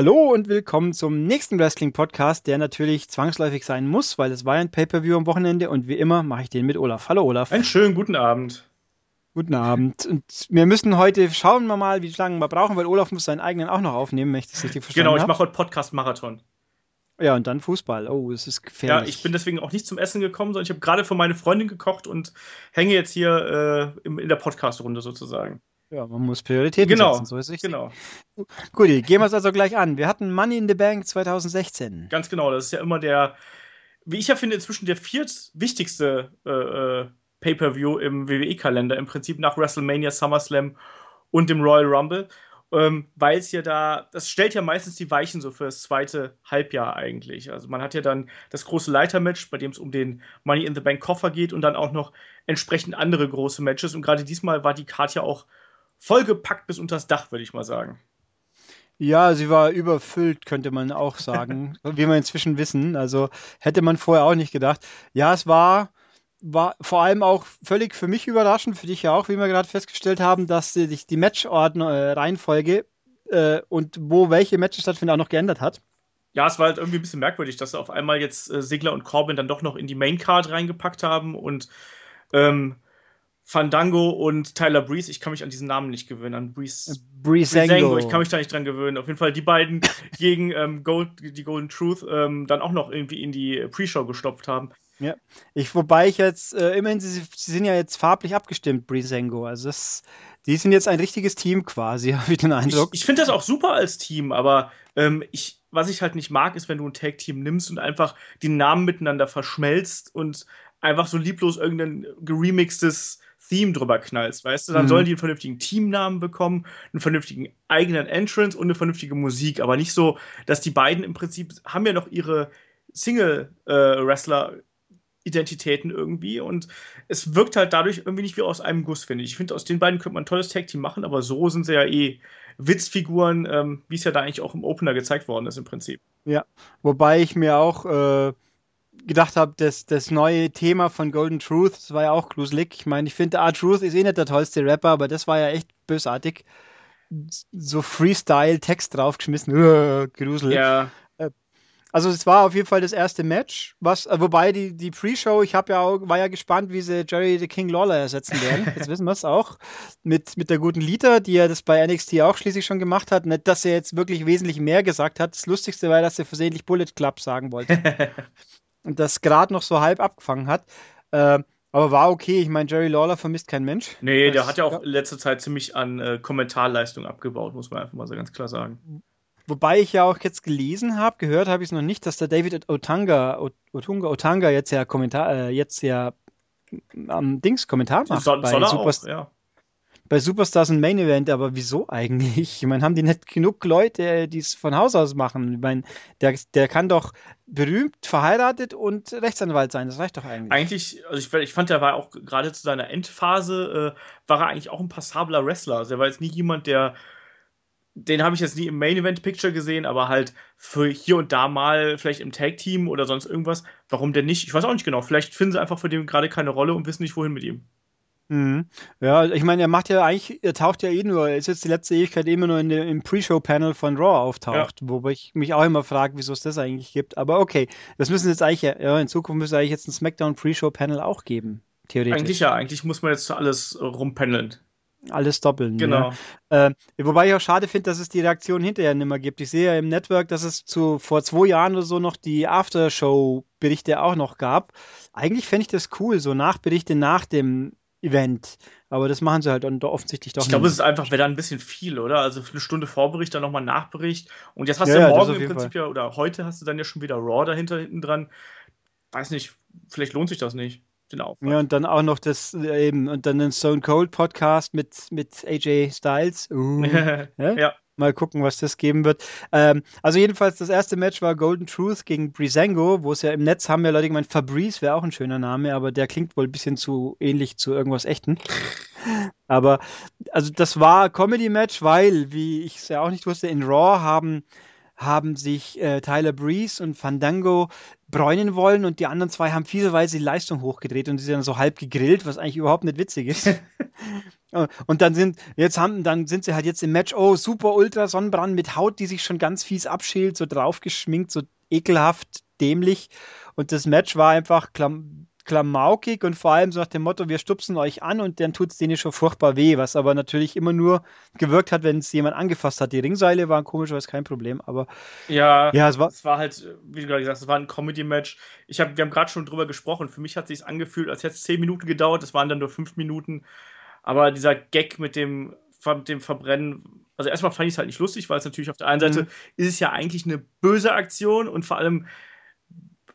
Hallo und willkommen zum nächsten Wrestling-Podcast, der natürlich zwangsläufig sein muss, weil es war ein Pay-Per-View am Wochenende und wie immer mache ich den mit Olaf. Hallo Olaf. Einen schönen guten Abend. Guten Abend. Und wir müssen heute schauen wir mal, wie lange wir brauchen, weil Olaf muss seinen eigenen auch noch aufnehmen, wenn ich das richtig verstanden Genau, ich mache heute Podcast-Marathon. Ja, und dann Fußball. Oh, es ist gefährlich. Ja, ich bin deswegen auch nicht zum Essen gekommen, sondern ich habe gerade für meine Freundin gekocht und hänge jetzt hier äh, in der Podcast-Runde sozusagen. Ja, man muss Prioritäten genau, setzen, so ist es. Genau. Gut, gehen wir es also gleich an. Wir hatten Money in the Bank 2016. Ganz genau, das ist ja immer der, wie ich ja finde, inzwischen der viertwichtigste äh, äh, Pay-Per-View im WWE-Kalender, im Prinzip nach WrestleMania, SummerSlam und dem Royal Rumble. Ähm, Weil es ja da, das stellt ja meistens die Weichen so für das zweite Halbjahr eigentlich. Also man hat ja dann das große Leitermatch, bei dem es um den Money in the Bank Koffer geht und dann auch noch entsprechend andere große Matches. Und gerade diesmal war die Karte ja auch vollgepackt bis unters Dach, würde ich mal sagen. Ja, sie war überfüllt, könnte man auch sagen, wie wir inzwischen wissen. Also hätte man vorher auch nicht gedacht. Ja, es war, war vor allem auch völlig für mich überraschend, für dich ja auch, wie wir gerade festgestellt haben, dass sich die Matchordnung-Reihenfolge äh, und wo welche Matches stattfinden auch noch geändert hat. Ja, es war halt irgendwie ein bisschen merkwürdig, dass sie auf einmal jetzt äh, Sigler und Corbin dann doch noch in die Maincard reingepackt haben und ähm, Fandango und Tyler Breeze, ich kann mich an diesen Namen nicht gewöhnen, an Breeze. Breezango. Ich kann mich da nicht dran gewöhnen. Auf jeden Fall die beiden gegen ähm, Gold, die Golden Truth ähm, dann auch noch irgendwie in die Pre-Show gestopft haben. Ja, ich, wobei ich jetzt, äh, immerhin, sie, sie sind ja jetzt farblich abgestimmt, Breezango. Also das, die sind jetzt ein richtiges Team quasi, habe ich den Eindruck. Ich, ich finde das auch super als Team, aber ähm, ich, was ich halt nicht mag, ist, wenn du ein Tag-Team nimmst und einfach die Namen miteinander verschmelzt und einfach so lieblos irgendein geremixtes Theme drüber knallst, weißt du? Dann mhm. sollen die einen vernünftigen Teamnamen bekommen, einen vernünftigen eigenen Entrance und eine vernünftige Musik, aber nicht so, dass die beiden im Prinzip haben ja noch ihre Single-Wrestler- äh, Identitäten irgendwie und es wirkt halt dadurch irgendwie nicht wie aus einem Guss, finde ich. Ich finde, aus den beiden könnte man ein tolles Tag-Team machen, aber so sind sie ja eh Witzfiguren, ähm, wie es ja da eigentlich auch im Opener gezeigt worden ist im Prinzip. Ja, wobei ich mir auch äh, gedacht habe, das, das neue Thema von Golden Truth, das war ja auch gruselig. Ich meine, ich finde, R-Truth ist eh nicht der tollste Rapper, aber das war ja echt bösartig. So Freestyle-Text draufgeschmissen, uh, gruselig. Ja. Äh, also es war auf jeden Fall das erste Match, was, äh, wobei die, die Pre-Show, ich habe ja auch, war ja gespannt, wie sie Jerry the King Lawler ersetzen werden. Jetzt wissen wir es auch. Mit, mit der guten Lita, die ja das bei NXT auch schließlich schon gemacht hat. Nicht, dass sie jetzt wirklich wesentlich mehr gesagt hat. Das Lustigste war, dass sie versehentlich Bullet Club sagen wollte. und das gerade noch so halb abgefangen hat. Äh, aber war okay. Ich meine, Jerry Lawler vermisst kein Mensch. Nee, das, der hat ja auch in letzter Zeit ziemlich an äh, Kommentarleistung abgebaut, muss man einfach mal so ganz klar sagen. Wobei ich ja auch jetzt gelesen habe, gehört habe ich es noch nicht, dass der David Otanga, Otunga, Otanga jetzt ja Kommentar, äh, jetzt ja am Dings Kommentar macht. Soll, soll er auch, ja bei Superstars ein Main Event, aber wieso eigentlich? Ich meine, haben die nicht genug Leute, die es von Haus aus machen? Ich meine, der, der kann doch berühmt, verheiratet und Rechtsanwalt sein. Das reicht doch eigentlich. Eigentlich, also ich, ich fand, der war auch gerade zu seiner Endphase, äh, war er eigentlich auch ein passabler Wrestler. Also er war jetzt nie jemand, der den habe ich jetzt nie im Main Event Picture gesehen, aber halt für hier und da mal vielleicht im Tag Team oder sonst irgendwas. Warum denn nicht? Ich weiß auch nicht genau. Vielleicht finden sie einfach für den gerade keine Rolle und wissen nicht, wohin mit ihm. Mhm. Ja, ich meine, er macht ja eigentlich, er taucht ja eh nur, er ist jetzt die letzte Ewigkeit immer nur in der, im Pre-Show-Panel von Raw auftaucht, ja. wobei ich mich auch immer frage, wieso es das eigentlich gibt. Aber okay, das müssen jetzt eigentlich, ja, in Zukunft müsste eigentlich jetzt ein SmackDown Pre-Show-Panel auch geben, theoretisch. Eigentlich ja, eigentlich muss man jetzt alles rumpendeln. Alles doppeln. Genau. Ja. Äh, wobei ich auch schade finde, dass es die Reaktion hinterher nicht mehr gibt. Ich sehe ja im Network, dass es zu vor zwei Jahren oder so noch die Aftershow-Berichte auch noch gab. Eigentlich fände ich das cool, so Nachberichte nach dem Event. Aber das machen sie halt dann offensichtlich doch Ich glaube, es ist einfach, wäre da ein bisschen viel, oder? Also eine Stunde Vorbericht, dann nochmal Nachbericht. Und jetzt hast ja, du ja morgen im Prinzip Fall. ja, oder heute hast du dann ja schon wieder Raw dahinter hinten dran. Weiß nicht, vielleicht lohnt sich das nicht. Den Aufwand. Ja, und dann auch noch das äh, eben, und dann den Stone Cold Podcast mit, mit AJ Styles. Uh, ja? ja. Mal gucken, was das geben wird. Ähm, also jedenfalls, das erste Match war Golden Truth gegen Brisango, wo es ja im Netz haben ja Leute gemeint, Fabrice wäre auch ein schöner Name, aber der klingt wohl ein bisschen zu ähnlich zu irgendwas Echten. aber, also das war Comedy-Match, weil, wie ich es ja auch nicht wusste, in Raw haben haben sich äh, Tyler Breeze und Fandango bräunen wollen und die anderen zwei haben fieserweise die Leistung hochgedreht und sie sind dann so halb gegrillt, was eigentlich überhaupt nicht witzig ist. Und dann sind, jetzt haben, dann sind sie halt jetzt im Match, oh, super Ultra Sonnenbrand mit Haut, die sich schon ganz fies abschält, so draufgeschminkt, so ekelhaft, dämlich. Und das Match war einfach klam klamaukig und vor allem so nach dem Motto, wir stupsen euch an und dann tut es denen schon furchtbar weh, was aber natürlich immer nur gewirkt hat, wenn es jemand angefasst hat. Die Ringseile waren komischerweise kein Problem, aber ja, ja es, war, es war halt, wie du gerade gesagt hast, es war ein Comedy-Match. Ich hab, wir haben gerade schon drüber gesprochen. Für mich hat es sich angefühlt, als hätte es zehn Minuten gedauert. Es waren dann nur fünf Minuten. Aber dieser Gag mit dem, mit dem Verbrennen, also erstmal fand ich es halt nicht lustig, weil es natürlich auf der einen Seite mhm. ist es ja eigentlich eine böse Aktion und vor allem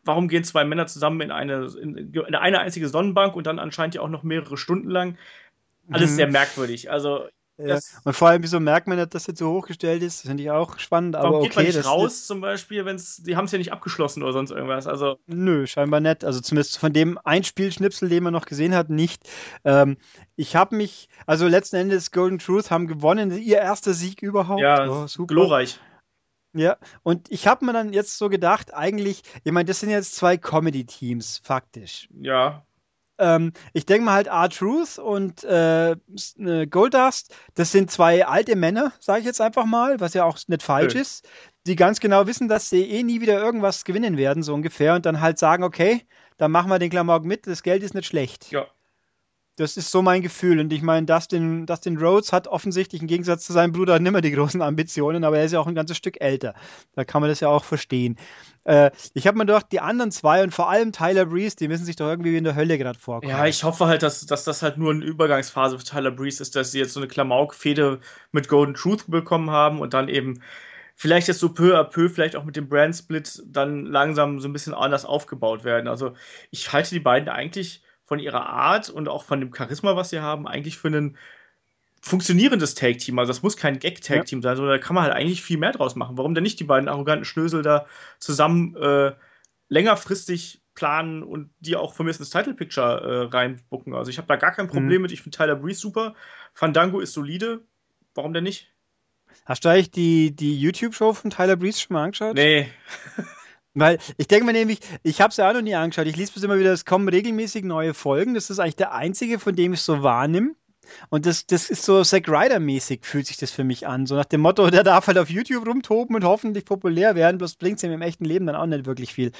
warum gehen zwei Männer zusammen in eine, in eine einzige Sonnenbank und dann anscheinend ja auch noch mehrere Stunden lang? Alles mhm. sehr merkwürdig. Also ja. Und vor allem, wieso merkt man, dass das jetzt so hochgestellt ist? Finde ich auch spannend. Warum aber geht okay, man nicht raus ist, zum Beispiel, wenn es, die haben es ja nicht abgeschlossen oder sonst irgendwas. Also nö, scheinbar nicht. Also zumindest von dem Einspielschnipsel, den man noch gesehen hat, nicht. Ähm, ich habe mich, also letzten Endes Golden Truth haben gewonnen, ihr erster Sieg überhaupt. Ja, oh, super. glorreich. Ja, und ich habe mir dann jetzt so gedacht, eigentlich, ich meine, das sind jetzt zwei Comedy-Teams, faktisch. Ja. Ähm, ich denke mal halt R-Truth und äh, äh, Goldust, das sind zwei alte Männer, sage ich jetzt einfach mal, was ja auch nicht falsch Nö. ist, die ganz genau wissen, dass sie eh nie wieder irgendwas gewinnen werden, so ungefähr, und dann halt sagen, okay, dann machen wir den Klamauk mit, das Geld ist nicht schlecht. Ja. Das ist so mein Gefühl. Und ich meine, Dustin, Dustin Rhodes hat offensichtlich im Gegensatz zu seinem Bruder nicht mehr die großen Ambitionen, aber er ist ja auch ein ganzes Stück älter. Da kann man das ja auch verstehen. Äh, ich habe mir gedacht, die anderen zwei und vor allem Tyler Breeze, die müssen sich doch irgendwie in der Hölle gerade vorkommen. Ja, ich hoffe halt, dass, dass das halt nur eine Übergangsphase für Tyler Breeze ist, dass sie jetzt so eine Klamauk-Fehde mit Golden Truth bekommen haben und dann eben vielleicht jetzt so peu à peu, vielleicht auch mit dem Brand-Split dann langsam so ein bisschen anders aufgebaut werden. Also ich halte die beiden eigentlich von ihrer Art und auch von dem Charisma, was sie haben, eigentlich für ein funktionierendes Tag-Team. Also das muss kein Gag-Tag-Team ja. sein, sondern da kann man halt eigentlich viel mehr draus machen. Warum denn nicht die beiden arroganten Schnösel da zusammen äh, längerfristig planen und die auch von mir ins Title Picture äh, reinbucken. Also ich habe da gar kein Problem mhm. mit. Ich finde Tyler Breeze super. Fandango ist solide. Warum denn nicht? Hast du eigentlich die, die YouTube-Show von Tyler Breeze schon mal angeschaut? Nee. Weil ich denke mir nämlich, ich habe es ja auch noch nie angeschaut. Ich lese bis immer wieder, es kommen regelmäßig neue Folgen. Das ist eigentlich der einzige, von dem ich so wahrnehme. Und das, das ist so Zack Ryder-mäßig, fühlt sich das für mich an. So nach dem Motto, der darf halt auf YouTube rumtoben und hoffentlich populär werden, bloß bringt es ihm im echten Leben dann auch nicht wirklich viel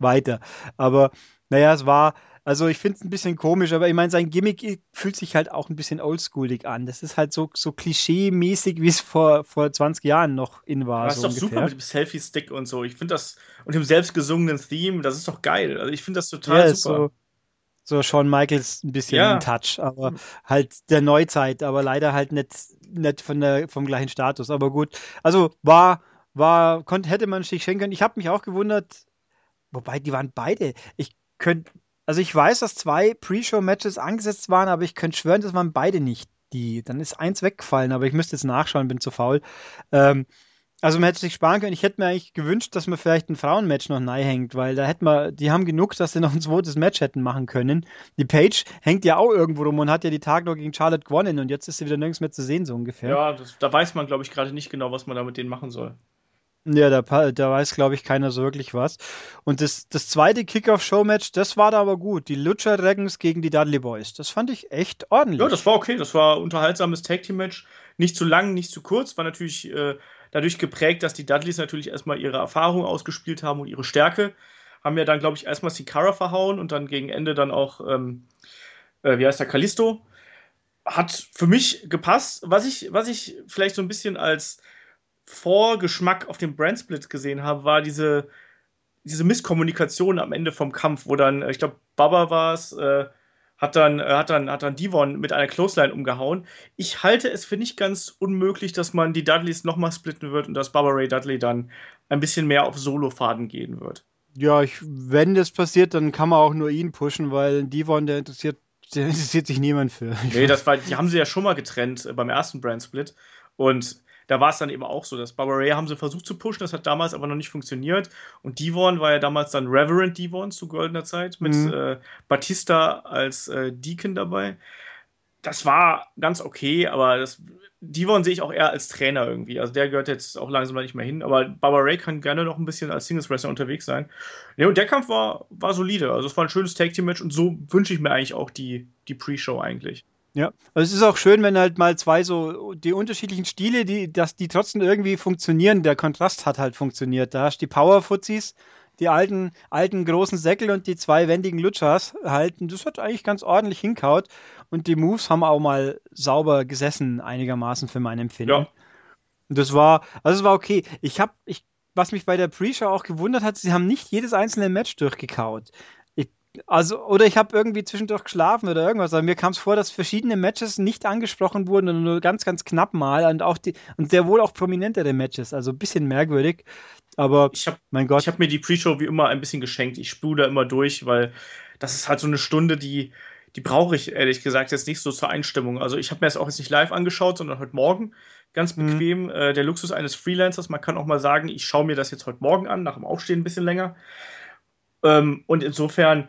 weiter. Aber naja, es war, also ich finde es ein bisschen komisch, aber ich meine, sein Gimmick fühlt sich halt auch ein bisschen oldschoolig an. Das ist halt so, so klischee-mäßig, wie es vor, vor 20 Jahren noch in war. Das so ist doch super mit dem Selfie-Stick und so. Ich finde das, und dem selbstgesungenen Theme, das ist doch geil. Also ich finde das total ja, super. So, so Shawn Michaels ein bisschen ja. Touch, aber halt der Neuzeit, aber leider halt nicht, nicht von der, vom gleichen Status. Aber gut, also war, war, konnte, hätte man sich schenken können. Ich habe mich auch gewundert, wobei die waren beide. Ich könnte also ich weiß, dass zwei Pre-Show-Matches angesetzt waren, aber ich könnte schwören, das waren beide nicht die. Dann ist eins weggefallen, aber ich müsste jetzt nachschauen, bin zu faul. Ähm, also man hätte sich sparen können. Ich hätte mir eigentlich gewünscht, dass man vielleicht ein Frauenmatch noch neu hängt, weil da hätten wir, die haben genug, dass sie noch ein zweites Match hätten machen können. Die Page hängt ja auch irgendwo rum und hat ja die Tag noch gegen Charlotte gewonnen und jetzt ist sie wieder nirgends mehr zu sehen, so ungefähr. Ja, das, da weiß man, glaube ich, gerade nicht genau, was man da mit denen machen soll. Ja, da, da weiß, glaube ich, keiner so wirklich was. Und das, das zweite Kickoff-Show-Match, das war da aber gut. Die Lucha Dragons gegen die Dudley Boys. Das fand ich echt ordentlich. Ja, das war okay. Das war ein unterhaltsames Tag-Team-Match. Nicht zu lang, nicht zu kurz. War natürlich äh, dadurch geprägt, dass die Dudleys natürlich erstmal ihre Erfahrung ausgespielt haben und ihre Stärke. Haben ja dann, glaube ich, erstmal Sikara verhauen und dann gegen Ende dann auch, ähm, äh, wie heißt der, Kalisto. Hat für mich gepasst. Was ich, was ich vielleicht so ein bisschen als Vorgeschmack auf den Brandsplit gesehen habe, war diese, diese Misskommunikation am Ende vom Kampf, wo dann, äh, ich glaube, Baba war es, äh, hat dann, äh, hat dann, hat dann Devon mit einer Clothesline umgehauen. Ich halte es für nicht ganz unmöglich, dass man die Dudleys nochmal splitten wird und dass Baba Ray Dudley dann ein bisschen mehr auf Solo-Faden gehen wird. Ja, ich, wenn das passiert, dann kann man auch nur ihn pushen, weil Devon, der interessiert, der interessiert sich niemand für. Nee, das war, die haben sie ja schon mal getrennt äh, beim ersten Brand Split. Und da war es dann eben auch so. Das Barbara haben sie versucht zu pushen, das hat damals aber noch nicht funktioniert. Und Devon war ja damals dann Reverend Devon zu goldener Zeit mit mhm. äh, Batista als äh, Deacon dabei. Das war ganz okay, aber das, Devon sehe ich auch eher als Trainer irgendwie. Also der gehört jetzt auch langsam nicht mehr hin. Aber Barbara Ray kann gerne noch ein bisschen als Singles Wrestler unterwegs sein. Ja, und der Kampf war, war solide. Also es war ein schönes Tag Team Match und so wünsche ich mir eigentlich auch die, die Pre-Show eigentlich. Ja, also es ist auch schön, wenn halt mal zwei so die unterschiedlichen Stile, die, dass die trotzdem irgendwie funktionieren. Der Kontrast hat halt funktioniert. Da hast du die Power-Fuzis, die alten, alten großen Säckel und die zwei wendigen Lutschers halten. Das hat eigentlich ganz ordentlich hinkaut. Und die Moves haben auch mal sauber gesessen, einigermaßen für mein Empfinden. Ja. Und das war, also es war okay. Ich habe, ich, was mich bei der Pre-Show auch gewundert hat, sie haben nicht jedes einzelne Match durchgekaut. Also, oder ich habe irgendwie zwischendurch geschlafen oder irgendwas. Aber mir kam es vor, dass verschiedene Matches nicht angesprochen wurden und nur ganz, ganz knapp mal und auch die und sehr wohl auch prominentere Matches. Also ein bisschen merkwürdig. Aber ich habe mein Gott. Ich habe mir die Pre-Show wie immer ein bisschen geschenkt. Ich spule da immer durch, weil das ist halt so eine Stunde, die, die brauche ich ehrlich gesagt jetzt nicht so zur Einstimmung. Also ich habe mir das auch jetzt nicht live angeschaut, sondern heute Morgen. Ganz mhm. bequem. Mhm. Äh, der Luxus eines Freelancers. Man kann auch mal sagen, ich schaue mir das jetzt heute Morgen an, nach dem Aufstehen ein bisschen länger. Ähm, und insofern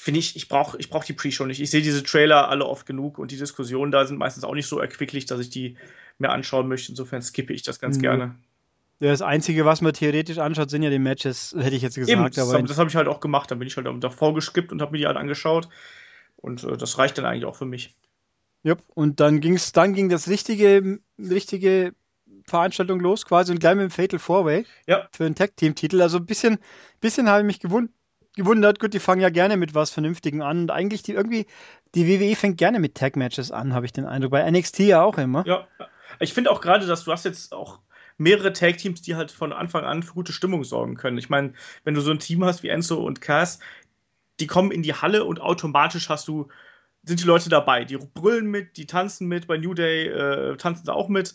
finde ich, ich brauche ich brauch die Pre-Show nicht. Ich sehe diese Trailer alle oft genug und die Diskussionen da sind meistens auch nicht so erquicklich, dass ich die mir anschauen möchte. Insofern skippe ich das ganz mhm. gerne. Ja, das Einzige, was man theoretisch anschaut, sind ja die Matches, hätte ich jetzt gesagt. Eben, das habe hab ich halt auch gemacht. Dann bin ich halt davor geskippt und habe mir die halt angeschaut. Und äh, das reicht dann eigentlich auch für mich. Ja, und dann ging's, dann ging das richtige, richtige Veranstaltung los, quasi und gleich mit dem Fatal Four Way ja. für den Tag Team Titel. Also ein bisschen, bisschen habe ich mich gewundert gewundert, gut, die fangen ja gerne mit was Vernünftigem an. Und eigentlich die irgendwie, die WWE fängt gerne mit Tag-Matches an, habe ich den Eindruck. Bei NXT ja auch immer. Ja, ich finde auch gerade, dass du hast jetzt auch mehrere Tag-Teams, die halt von Anfang an für gute Stimmung sorgen können. Ich meine, wenn du so ein Team hast wie Enzo und Cass, die kommen in die Halle und automatisch hast du, sind die Leute dabei. Die brüllen mit, die tanzen mit, bei New Day äh, tanzen sie auch mit.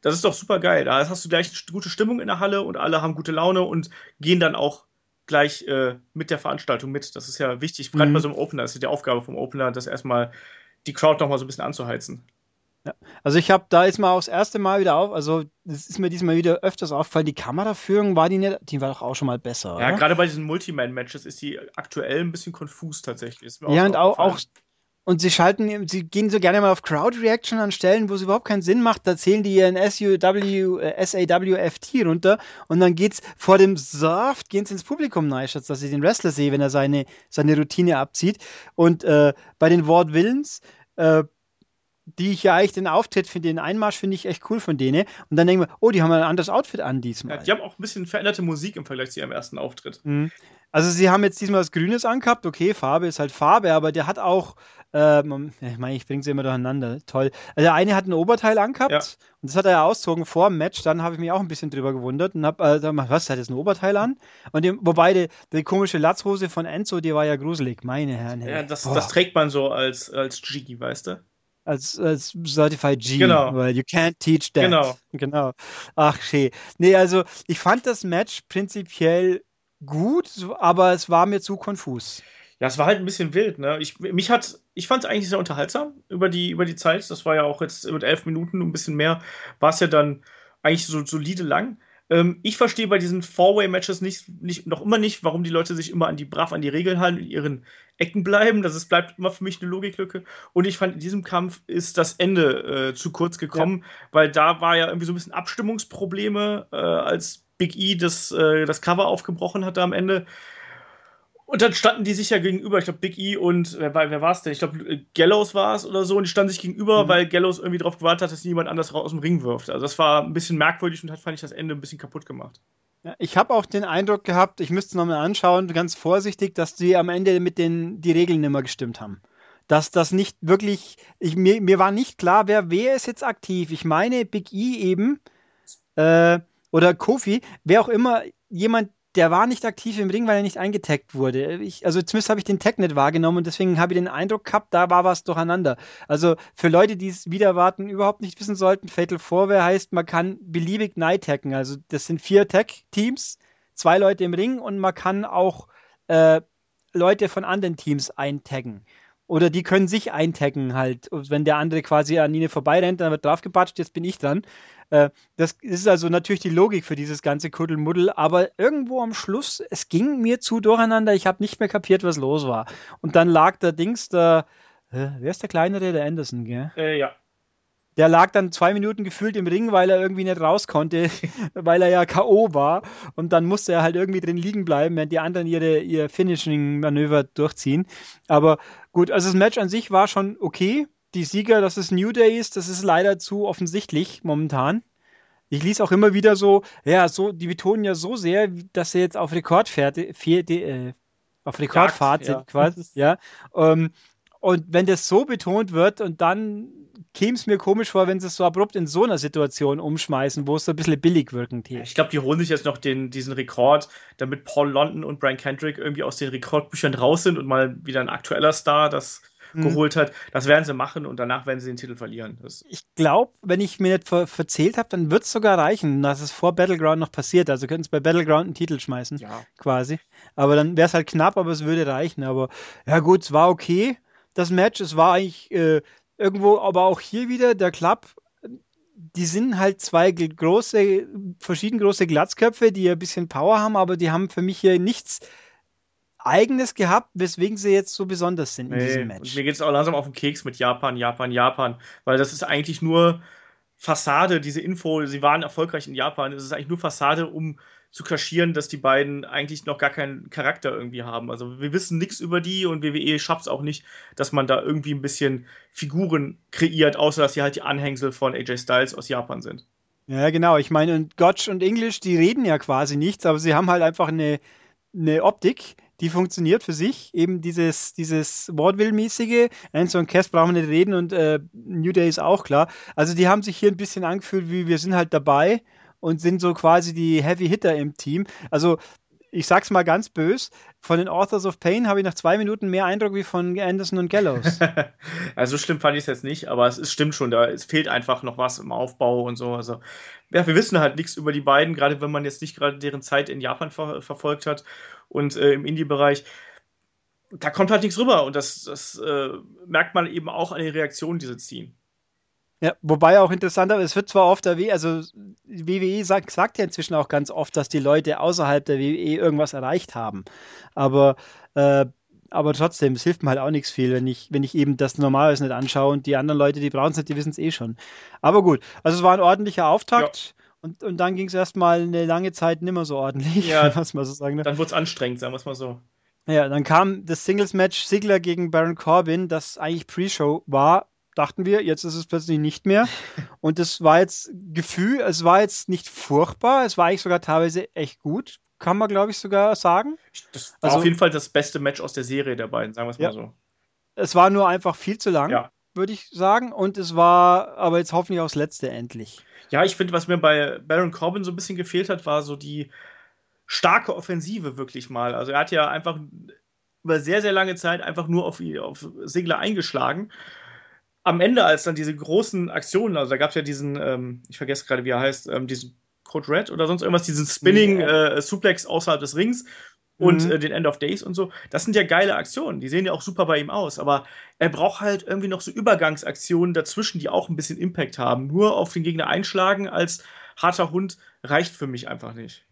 Das ist doch super geil. Da hast du gleich eine gute Stimmung in der Halle und alle haben gute Laune und gehen dann auch gleich äh, mit der Veranstaltung mit. Das ist ja wichtig, gerade mhm. bei so einem Opener. Das ist die Aufgabe vom Opener, das erstmal die Crowd noch mal so ein bisschen anzuheizen. Ja. Also ich habe da ist mal auch das erste Mal wieder auf, also es ist mir diesmal wieder öfters aufgefallen, die Kameraführung war die nicht, die war doch auch schon mal besser. Ja, gerade bei diesen Multiman-Matches ist die aktuell ein bisschen konfus tatsächlich. ja, und auch, auch, und sie schalten, sie gehen so gerne mal auf Crowd Reaction an Stellen, wo es überhaupt keinen Sinn macht. Da zählen die ihren SUW, äh, SAWFT runter und dann geht's vor dem Saft, gehen sie ins Publikum rein, statt dass sie den Wrestler sehe, wenn er seine, seine Routine abzieht. Und äh, bei den Wort Willens, äh, die ich ja eigentlich den Auftritt finde, den Einmarsch finde ich echt cool von denen. Und dann denken wir, oh, die haben ein anderes Outfit an diesmal. Ja, die haben auch ein bisschen veränderte Musik im Vergleich zu ihrem ersten Auftritt. Mhm. Also sie haben jetzt diesmal was Grünes angehabt, okay, Farbe ist halt Farbe, aber der hat auch ähm, ich meine, ich bringe sie immer durcheinander. Toll. Also der eine hat ein Oberteil angehabt ja. und das hat er ja auszogen vor dem Match. Dann habe ich mich auch ein bisschen drüber gewundert und habe äh, was, hat jetzt ein Oberteil an? Und dem, wobei die, die, komische Latzhose von Enzo, die war ja gruselig, meine Herren. Ja, das, das, trägt man so als, als G, weißt du? Als, als Certified G, genau. weil you can't teach that. Genau. Genau. Ach, schee. Nee, also ich fand das Match prinzipiell gut, aber es war mir zu konfus. Ja, es war halt ein bisschen wild, ne? Ich, mich hat, ich fand es eigentlich sehr unterhaltsam über die, über die Zeit. Das war ja auch jetzt mit elf Minuten ein bisschen mehr, war es ja dann eigentlich so solide lang. Ähm, ich verstehe bei diesen Four-Way-Matches nicht, nicht, noch immer nicht, warum die Leute sich immer an die brav an die Regeln halten und in ihren Ecken bleiben. Das ist, bleibt immer für mich eine Logiklücke. Und ich fand, in diesem Kampf ist das Ende äh, zu kurz gekommen, ja. weil da war ja irgendwie so ein bisschen Abstimmungsprobleme, äh, als Big E das, äh, das Cover aufgebrochen hatte am Ende. Und dann standen die sich ja gegenüber, ich glaube Big E und wer, wer war es denn? Ich glaube äh, Gallows war es oder so und die standen sich gegenüber, mhm. weil Gallows irgendwie darauf gewartet hat, dass niemand anders aus dem Ring wirft. Also das war ein bisschen merkwürdig und hat, fand ich, das Ende ein bisschen kaputt gemacht. Ja, ich habe auch den Eindruck gehabt, ich müsste es nochmal anschauen, ganz vorsichtig, dass die am Ende mit den die Regeln nicht mehr gestimmt haben. Dass das nicht wirklich, ich, mir, mir war nicht klar, wer, wer ist jetzt aktiv. Ich meine Big E eben äh, oder Kofi, wer auch immer, jemand, der war nicht aktiv im Ring, weil er nicht eingetaggt wurde. Ich, also zumindest habe ich den Tag nicht wahrgenommen und deswegen habe ich den Eindruck gehabt, da war was durcheinander. Also für Leute, die es wieder warten, überhaupt nicht wissen sollten, Fatal Fourwear heißt, man kann beliebig night taggen. Also das sind vier Tag-Teams, zwei Leute im Ring und man kann auch äh, Leute von anderen Teams eintaggen. Oder die können sich eintaggen halt. Und wenn der andere quasi an ihnen vorbeirennt, dann wird draufgepatscht, jetzt bin ich dran. Äh, das ist also natürlich die Logik für dieses ganze Kuddelmuddel, aber irgendwo am Schluss, es ging mir zu durcheinander, ich habe nicht mehr kapiert, was los war. Und dann lag der Dings, der, äh, wer ist der kleinere, der Anderson, gell? Äh, ja. Der lag dann zwei Minuten gefühlt im Ring, weil er irgendwie nicht raus konnte, weil er ja K.O. war. Und dann musste er halt irgendwie drin liegen bleiben, während die anderen ihre, ihr Finishing-Manöver durchziehen. Aber gut, also das Match an sich war schon okay die Sieger, dass es New Day ist, das ist leider zu offensichtlich momentan. Ich lese auch immer wieder so, ja, so, die betonen ja so sehr, dass sie jetzt auf Rekordfahrt, äh, auf Rekordfahrt sind, ja. quasi, ja. Ähm, und wenn das so betont wird und dann käme es mir komisch vor, wenn sie es so abrupt in so einer Situation umschmeißen, wo es so ein bisschen billig wirken täte. Ich glaube, die holen sich jetzt noch den, diesen Rekord, damit Paul London und Brian Kendrick irgendwie aus den Rekordbüchern raus sind und mal wieder ein aktueller Star das mhm. geholt hat. Das werden sie machen und danach werden sie den Titel verlieren. Das ich glaube, wenn ich mir nicht ver verzählt habe, dann wird es sogar reichen, dass es vor Battleground noch passiert. Also könnten es bei Battleground einen Titel schmeißen, ja. quasi. Aber dann wäre es halt knapp, aber es würde reichen. Aber ja gut, es war okay, das Match. Es war eigentlich äh, irgendwo, aber auch hier wieder der Club die sind halt zwei große, verschieden große Glatzköpfe, die ein bisschen Power haben, aber die haben für mich hier nichts Eigenes gehabt, weswegen sie jetzt so besonders sind nee, in diesem Match. Und mir geht es auch langsam auf den Keks mit Japan, Japan, Japan, weil das ist eigentlich nur Fassade, diese Info, sie waren erfolgreich in Japan, es ist eigentlich nur Fassade, um zu kaschieren, dass die beiden eigentlich noch gar keinen Charakter irgendwie haben. Also wir wissen nichts über die und WWE schafft es auch nicht, dass man da irgendwie ein bisschen Figuren kreiert, außer dass sie halt die Anhängsel von AJ Styles aus Japan sind. Ja, genau. Ich meine, und Gotch und English, die reden ja quasi nichts, aber sie haben halt einfach eine, eine Optik, die funktioniert für sich. Eben dieses, dieses Vaudeville-mäßige. Enzo und Cass brauchen nicht reden und äh, New Day ist auch klar. Also die haben sich hier ein bisschen angefühlt, wie wir sind halt dabei und sind so quasi die Heavy Hitter im Team. Also ich sag's mal ganz bös, von den Authors of Pain habe ich nach zwei Minuten mehr Eindruck wie von Anderson und Gallows. also schlimm fand ich es jetzt nicht, aber es, es stimmt schon, da es fehlt einfach noch was im Aufbau und so. Also ja, wir wissen halt nichts über die beiden, gerade wenn man jetzt nicht gerade deren Zeit in Japan ver verfolgt hat und äh, im Indie-Bereich. Da kommt halt nichts rüber und das, das äh, merkt man eben auch an den Reaktionen, die sie ziehen. Ja, wobei auch interessant, es wird zwar oft erwähnt, also WWE sagt, sagt ja inzwischen auch ganz oft, dass die Leute außerhalb der WWE irgendwas erreicht haben. Aber, äh, aber trotzdem, es hilft mir halt auch nichts viel, wenn ich, wenn ich eben das Normalerweise nicht anschaue und die anderen Leute, die brauchen es nicht, die wissen es eh schon. Aber gut, also es war ein ordentlicher Auftakt. Ja. Und, und dann ging es erstmal eine lange Zeit nimmer so ordentlich, ja, was man so sagen darf. Dann wurde es anstrengend, sagen wir es mal so. Ja, dann kam das Singles-Match Sigler gegen Baron Corbin, das eigentlich Pre-Show war, dachten wir, jetzt ist es plötzlich nicht mehr. Und es war jetzt Gefühl, es war jetzt nicht furchtbar, es war eigentlich sogar teilweise echt gut, kann man glaube ich sogar sagen. Das war also, auf jeden Fall das beste Match aus der Serie der beiden, sagen wir es ja. mal so. Es war nur einfach viel zu lang, ja. würde ich sagen. Und es war aber jetzt hoffentlich auch das letzte endlich. Ja, ich finde, was mir bei Baron Corbin so ein bisschen gefehlt hat, war so die starke Offensive wirklich mal. Also er hat ja einfach über sehr, sehr lange Zeit einfach nur auf, auf Sigler eingeschlagen am Ende, als dann diese großen Aktionen, also da gab es ja diesen, ähm, ich vergesse gerade, wie er heißt, ähm, diesen Code Red oder sonst irgendwas, diesen Spinning äh, Suplex außerhalb des Rings und mhm. äh, den End of Days und so. Das sind ja geile Aktionen. Die sehen ja auch super bei ihm aus. Aber er braucht halt irgendwie noch so Übergangsaktionen dazwischen, die auch ein bisschen Impact haben. Nur auf den Gegner einschlagen als harter Hund reicht für mich einfach nicht.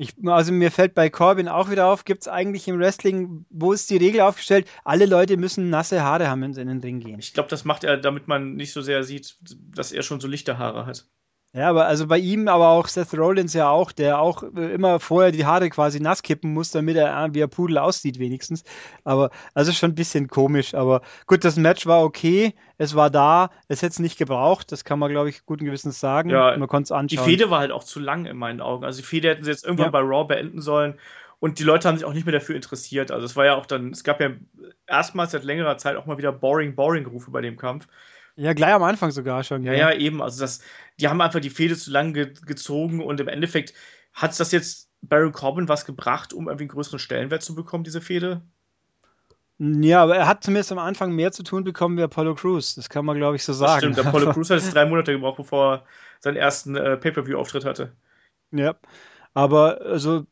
Ich, also mir fällt bei Corbin auch wieder auf, gibt es eigentlich im Wrestling, wo ist die Regel aufgestellt, alle Leute müssen nasse Haare haben, wenn sie in den Ring gehen. Ich glaube, das macht er, damit man nicht so sehr sieht, dass er schon so lichte Haare hat. Ja, aber also bei ihm, aber auch Seth Rollins ja auch, der auch äh, immer vorher die Haare quasi nass kippen muss, damit er äh, wie ein Pudel aussieht, wenigstens. Aber also schon ein bisschen komisch. Aber gut, das Match war okay, es war da, es hätte es nicht gebraucht, das kann man, glaube ich, guten Gewissens sagen. Ja, man konnte es anschauen. Die Fehde war halt auch zu lang in meinen Augen. Also die Fehde hätten sie jetzt irgendwann ja. bei Raw beenden sollen. Und die Leute haben sich auch nicht mehr dafür interessiert. Also es war ja auch dann, es gab ja erstmals seit längerer Zeit auch mal wieder Boring, Boring-Rufe bei dem Kampf. Ja, gleich am Anfang sogar schon. Ja, ja, ja eben. Also das, die haben einfach die Fehde zu lang ge gezogen und im Endeffekt hat es das jetzt Baron Corbin was gebracht, um irgendwie einen größeren Stellenwert zu bekommen, diese Fehde? Ja, aber er hat zumindest am Anfang mehr zu tun bekommen wie Apollo Crews. Das kann man, glaube ich, so sagen. Das stimmt, Apollo Crews hat jetzt drei Monate gebraucht, bevor er seinen ersten äh, Pay-Per-View-Auftritt hatte. Ja, aber also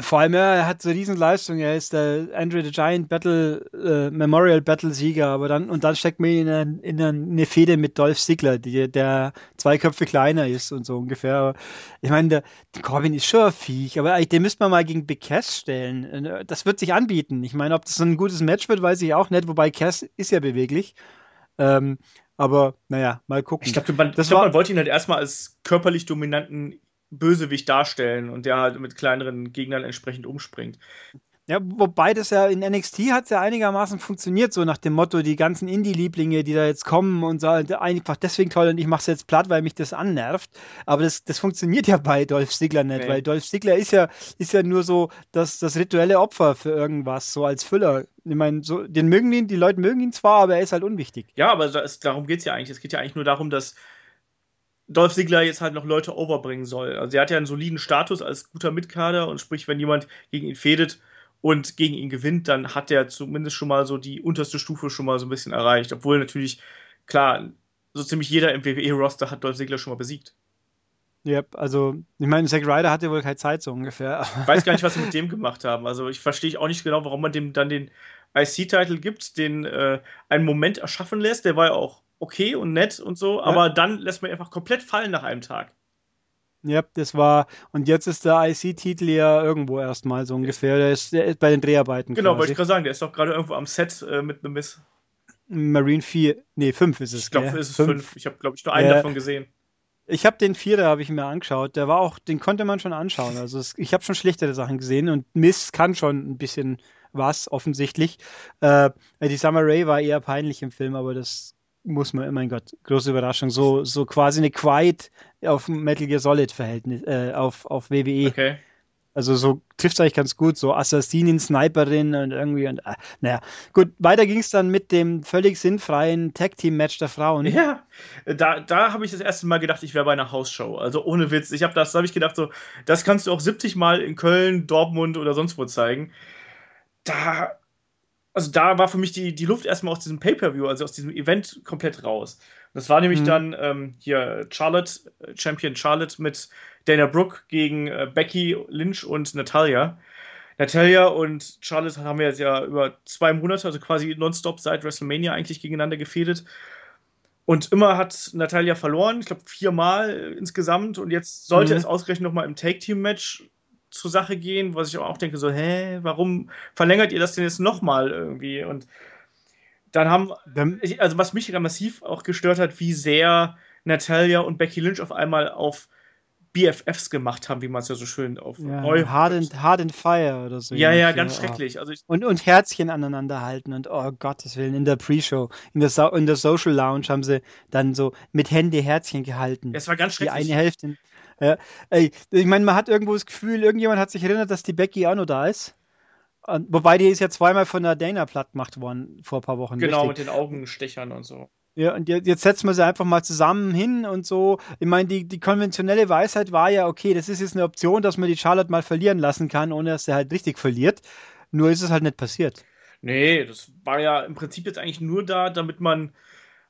vor allem, er hat so Riesenleistung. Er ist der Andre the Giant Battle, äh, Memorial Battle Sieger, aber dann, und dann steckt man ihn in, eine, in eine Fehde mit Dolph Ziggler, die, der zwei Köpfe kleiner ist und so ungefähr. Aber ich meine, der, der Corbin ist schon ein Viech, aber den müsste man mal gegen Big Cass stellen. Das wird sich anbieten. Ich meine, ob das ein gutes Match wird, weiß ich auch nicht, wobei Cass ist ja beweglich. Ähm, aber naja, mal gucken. Ich glaube, man, glaub, man wollte ihn halt erstmal als körperlich dominanten Bösewicht darstellen und der halt mit kleineren Gegnern entsprechend umspringt. Ja, wobei das ja in NXT hat es ja einigermaßen funktioniert, so nach dem Motto, die ganzen Indie-Lieblinge, die da jetzt kommen und so, einfach deswegen toll und ich mache es jetzt platt, weil mich das annervt. Aber das, das funktioniert ja bei Dolph Ziggler nicht, nee. weil Dolph Ziggler ist ja, ist ja nur so das, das rituelle Opfer für irgendwas, so als Füller. Ich meine, so, den mögen ihn, die Leute mögen ihn zwar, aber er ist halt unwichtig. Ja, aber das, darum geht es ja eigentlich. Es geht ja eigentlich nur darum, dass Dolph Ziggler jetzt halt noch Leute overbringen soll. Also er hat ja einen soliden Status als guter Mitkader und sprich, wenn jemand gegen ihn fädet, und gegen ihn gewinnt, dann hat er zumindest schon mal so die unterste Stufe schon mal so ein bisschen erreicht. Obwohl natürlich, klar, so ziemlich jeder im WWE-Roster hat Dolph Ziggler schon mal besiegt. Ja, also ich meine, Zack Ryder hatte wohl keine Zeit so ungefähr. Ich weiß gar nicht, was sie mit dem gemacht haben. Also ich verstehe auch nicht genau, warum man dem dann den IC-Titel gibt, den äh, einen Moment erschaffen lässt. Der war ja auch okay und nett und so, ja. aber dann lässt man einfach komplett fallen nach einem Tag. Ja, das war, und jetzt ist der IC-Titel ja irgendwo erstmal so ungefähr. Der ist, der ist bei den Dreharbeiten. Genau, wollte ich gerade sagen, der ist doch gerade irgendwo am Set äh, mit einem Miss. Marine 4, nee, 5 ist es. Ich glaube, es ist 5. Ich habe, glaube ich, nur einen ja. davon gesehen. Ich habe den Vierer, habe ich mir angeschaut. Der war auch, den konnte man schon anschauen. Also es, ich habe schon schlechtere Sachen gesehen und Miss kann schon ein bisschen was, offensichtlich. Äh, die Summer Ray war eher peinlich im Film, aber das muss man, oh mein Gott, große Überraschung, so, so quasi eine Quiet auf Metal Gear Solid Verhältnis, äh, auf, auf WWE. Okay. Also so trifft es eigentlich ganz gut, so Assassinin, Sniperin und irgendwie und äh, naja. Gut, weiter ging es dann mit dem völlig sinnfreien Tag-Team-Match der Frauen. Ja, da, da habe ich das erste Mal gedacht, ich wäre bei einer Hausshow. Also ohne Witz. Ich habe das, habe ich gedacht, so, das kannst du auch 70 Mal in Köln, Dortmund oder sonst wo zeigen. Da also da war für mich die, die Luft erstmal aus diesem Pay-Per-View, also aus diesem Event komplett raus. Das war nämlich mhm. dann ähm, hier Charlotte, äh, Champion Charlotte mit Dana Brooke gegen äh, Becky Lynch und Natalia. Natalia und Charlotte haben wir jetzt ja über zwei Monate, also quasi nonstop seit WrestleMania eigentlich gegeneinander gefädet. Und immer hat Natalia verloren, ich glaube viermal insgesamt. Und jetzt sollte mhm. es ausgerechnet nochmal im Take-Team-Match zur Sache gehen, was ich auch denke, so, hä, warum verlängert ihr das denn jetzt nochmal irgendwie? Und dann haben, also was mich massiv auch gestört hat, wie sehr Natalia und Becky Lynch auf einmal auf BFFs gemacht haben, wie man es ja so schön auf ja, hard, and, hard and Fire oder so. Ja, ja, ganz schrecklich. Also und, und Herzchen aneinander halten und oh Gottes Willen, in der Pre-Show, in der, so in der Social Lounge haben sie dann so mit Hände Herzchen gehalten. Das war ganz schrecklich. Die eine Hälfte. Ja, ey, ich meine, man hat irgendwo das Gefühl, irgendjemand hat sich erinnert, dass die Becky auch noch da ist. Und, wobei die ist ja zweimal von der Dana platt gemacht worden vor ein paar Wochen. Genau, richtig. mit den Augenstechern und so. Ja, und jetzt setzen wir sie einfach mal zusammen hin und so. Ich meine, die, die konventionelle Weisheit war ja, okay, das ist jetzt eine Option, dass man die Charlotte mal verlieren lassen kann, ohne dass sie halt richtig verliert. Nur ist es halt nicht passiert. Nee, das war ja im Prinzip jetzt eigentlich nur da, damit man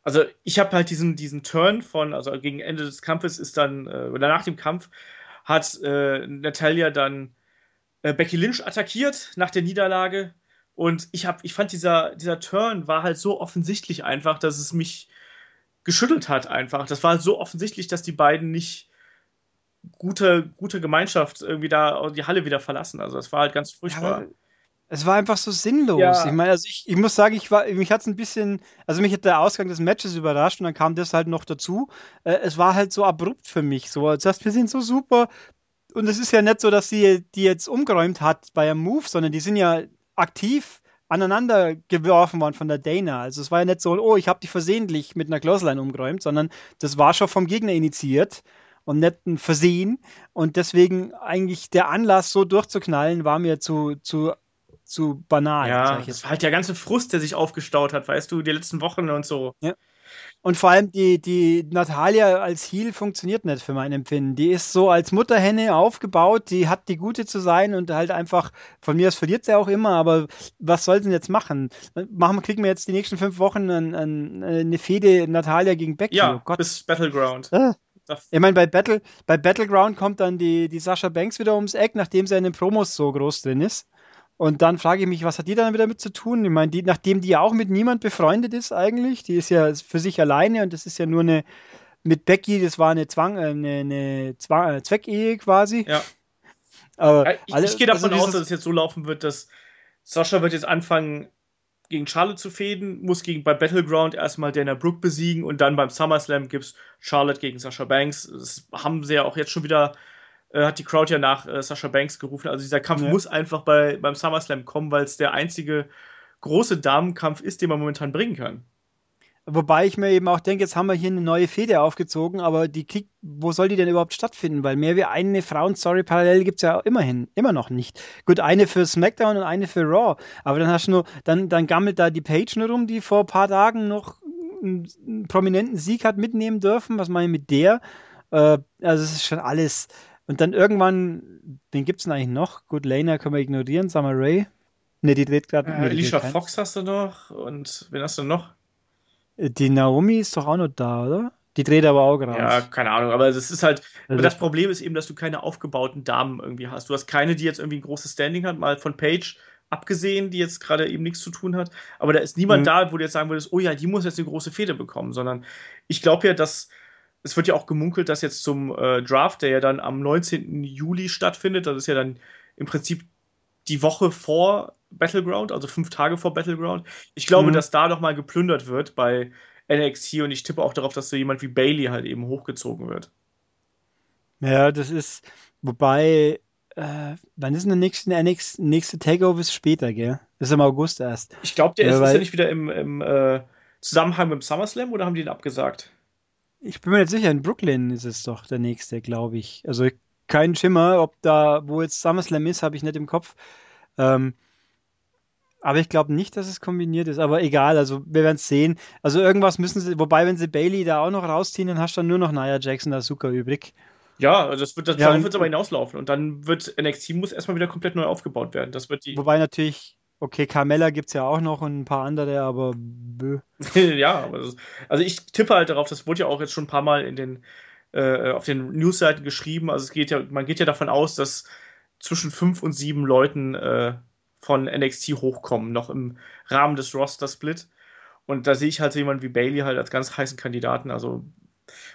also ich habe halt diesen, diesen Turn von, also gegen Ende des Kampfes ist dann, äh, oder nach dem Kampf, hat äh, Natalia dann äh, Becky Lynch attackiert nach der Niederlage. Und ich, hab, ich fand, dieser, dieser Turn war halt so offensichtlich einfach, dass es mich geschüttelt hat einfach. Das war halt so offensichtlich, dass die beiden nicht gute, gute Gemeinschaft irgendwie da die Halle wieder verlassen. Also das war halt ganz furchtbar. Ja, es war einfach so sinnlos. Ja. Ich meine, also ich, ich muss sagen, ich war, mich hat es ein bisschen, also mich hat der Ausgang des Matches überrascht und dann kam das halt noch dazu. Äh, es war halt so abrupt für mich. So, das heißt, wir sind so super. Und es ist ja nicht so, dass sie die jetzt umgeräumt hat bei einem Move, sondern die sind ja aktiv aneinander geworfen worden von der Dana. Also es war ja nicht so, oh, ich habe die versehentlich mit einer Clothesline umgeräumt, sondern das war schon vom Gegner initiiert und nicht ein Versehen. Und deswegen eigentlich der Anlass, so durchzuknallen, war mir zu, zu zu banal. Ja, das war halt der ganze Frust, der sich aufgestaut hat, weißt du, die letzten Wochen und so. Ja. Und vor allem die, die Natalia als Heel funktioniert nicht für mein Empfinden. Die ist so als Mutterhenne aufgebaut, die hat die Gute zu sein und halt einfach, von mir aus verliert sie auch immer, aber was soll sie denn jetzt machen? Machen, kriegen wir jetzt die nächsten fünf Wochen ein, ein, eine Fehde Natalia gegen Becky? Ja, oh bis Battleground. Ah. Ich meine, bei, Battle, bei Battleground kommt dann die, die Sascha Banks wieder ums Eck, nachdem sie in den Promos so groß drin ist. Und dann frage ich mich, was hat die dann wieder mit zu tun? Ich meine, die, nachdem die ja auch mit niemand befreundet ist eigentlich, die ist ja für sich alleine und das ist ja nur eine, mit Becky, das war eine Zwang, äh, eine, eine Zwang, äh, Zweckehe quasi. Ja. Aber ich, alle, ich gehe davon also aus, dass es jetzt so laufen wird, dass Sascha wird jetzt anfangen, gegen Charlotte zu fäden, muss gegen bei Battleground erstmal Dana Brooke besiegen und dann beim SummerSlam gibt es Charlotte gegen Sascha Banks. Das haben sie ja auch jetzt schon wieder äh, hat die Crowd ja nach äh, Sasha Banks gerufen. Also dieser Kampf ja. muss einfach bei, beim SummerSlam kommen, weil es der einzige große Damenkampf ist, den man momentan bringen kann. Wobei ich mir eben auch denke, jetzt haben wir hier eine neue Feder aufgezogen, aber die kriegt, wo soll die denn überhaupt stattfinden? Weil mehr wie eine Frauen-Story parallel gibt es ja immerhin, immer noch nicht. Gut, eine für SmackDown und eine für Raw. Aber dann hast du nur, dann, dann gammelt da die Page nur rum, die vor ein paar Tagen noch einen, einen prominenten Sieg hat mitnehmen dürfen. Was meine ich mit der? Äh, also es ist schon alles. Und dann irgendwann, wen gibt es denn eigentlich noch? Gut, Lena können wir ignorieren, Summer Ray. Ne, die dreht gerade. Äh, Alicia Fox hast du noch und wen hast du noch? Die Naomi ist doch auch noch da, oder? Die dreht aber auch gerade. Ja, keine Ahnung, aber es ist halt. Also das Problem ist eben, dass du keine aufgebauten Damen irgendwie hast. Du hast keine, die jetzt irgendwie ein großes Standing hat, mal von Page abgesehen, die jetzt gerade eben nichts zu tun hat. Aber da ist niemand mhm. da, wo du jetzt sagen würdest, oh ja, die muss jetzt eine große Fehde bekommen, sondern ich glaube ja, dass es wird ja auch gemunkelt, dass jetzt zum äh, Draft, der ja dann am 19. Juli stattfindet, das ist ja dann im Prinzip die Woche vor Battleground, also fünf Tage vor Battleground. Ich glaube, mhm. dass da noch mal geplündert wird bei NXT und ich tippe auch darauf, dass so jemand wie Bailey halt eben hochgezogen wird. Ja, das ist, wobei, äh, wann ist denn der nächste, NXT, nächste Takeover ist später, gell? Ist im August erst. Ich glaube, der ja, ist, ist ja nicht wieder im, im äh, Zusammenhang mit dem SummerSlam oder haben die ihn abgesagt? Ich bin mir jetzt sicher, in Brooklyn ist es doch der nächste, glaube ich. Also kein Schimmer, ob da, wo jetzt SummerSlam ist, habe ich nicht im Kopf. Ähm, aber ich glaube nicht, dass es kombiniert ist. Aber egal, also wir werden es sehen. Also irgendwas müssen sie, wobei, wenn sie Bailey da auch noch rausziehen, dann hast du dann nur noch Nia Jackson Asuka übrig. Ja, also das wird, das ja, darauf wird aber hinauslaufen. Und dann wird NXT muss erstmal wieder komplett neu aufgebaut werden. Das wird die. Wobei natürlich, okay, Carmella gibt es ja auch noch und ein paar andere, aber. ja, aber das, also ich tippe halt darauf, das wurde ja auch jetzt schon ein paar Mal in den äh, auf den Newsseiten geschrieben. Also es geht ja, man geht ja davon aus, dass zwischen fünf und sieben Leuten äh, von NXT hochkommen, noch im Rahmen des Roster-Split. Und da sehe ich halt so jemanden wie Bailey halt als ganz heißen Kandidaten. Also,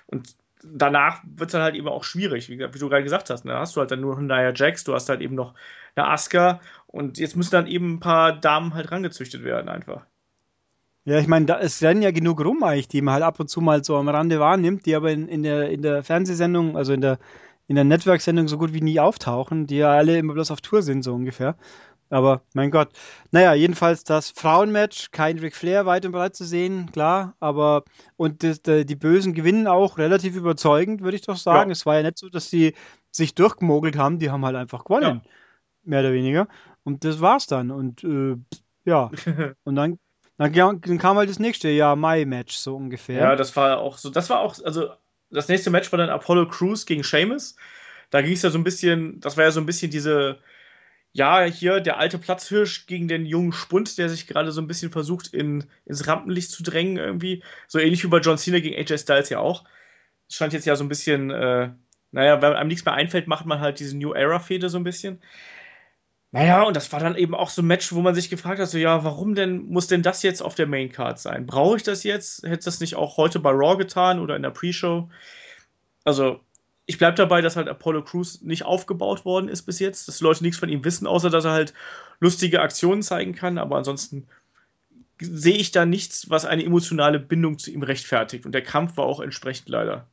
und danach wird es dann halt eben auch schwierig, wie, wie du gerade gesagt hast. Da ne? hast du halt dann nur Nia Jax, du hast halt eben noch eine Asuka und jetzt müssen dann eben ein paar Damen halt rangezüchtet werden einfach. Ja, ich meine, da es rennen ja genug rum eigentlich, die man halt ab und zu mal so am Rande wahrnimmt, die aber in, in, der, in der Fernsehsendung, also in der, in der Network-Sendung so gut wie nie auftauchen, die ja alle immer bloß auf Tour sind, so ungefähr. Aber mein Gott. Naja, jedenfalls das Frauenmatch, kein Ric Flair weit und breit zu sehen, klar. Aber und das, die Bösen gewinnen auch relativ überzeugend, würde ich doch sagen. Ja. Es war ja nicht so, dass sie sich durchgemogelt haben, die haben halt einfach gewonnen. Ja. Mehr oder weniger. Und das war's dann. Und äh, ja. und dann dann, kam halt das nächste Jahr Mai-Match, so ungefähr. Ja, das war auch so. Das war auch, also das nächste Match war dann Apollo Crews gegen Sheamus. Da ging es ja so ein bisschen, das war ja so ein bisschen diese, ja, hier der alte Platzhirsch gegen den jungen Spund, der sich gerade so ein bisschen versucht, in, ins Rampenlicht zu drängen irgendwie. So ähnlich wie bei John Cena gegen AJ Styles ja auch. Das stand jetzt ja so ein bisschen, äh, naja, wenn einem nichts mehr einfällt, macht man halt diese New Era-Fehde so ein bisschen. Naja, und das war dann eben auch so ein Match, wo man sich gefragt hat, so, ja, warum denn, muss denn das jetzt auf der Maincard sein? Brauche ich das jetzt? Hätte das nicht auch heute bei Raw getan oder in der Pre-Show? Also, ich bleibe dabei, dass halt Apollo Crews nicht aufgebaut worden ist bis jetzt, dass die Leute nichts von ihm wissen, außer dass er halt lustige Aktionen zeigen kann, aber ansonsten sehe ich da nichts, was eine emotionale Bindung zu ihm rechtfertigt. Und der Kampf war auch entsprechend leider.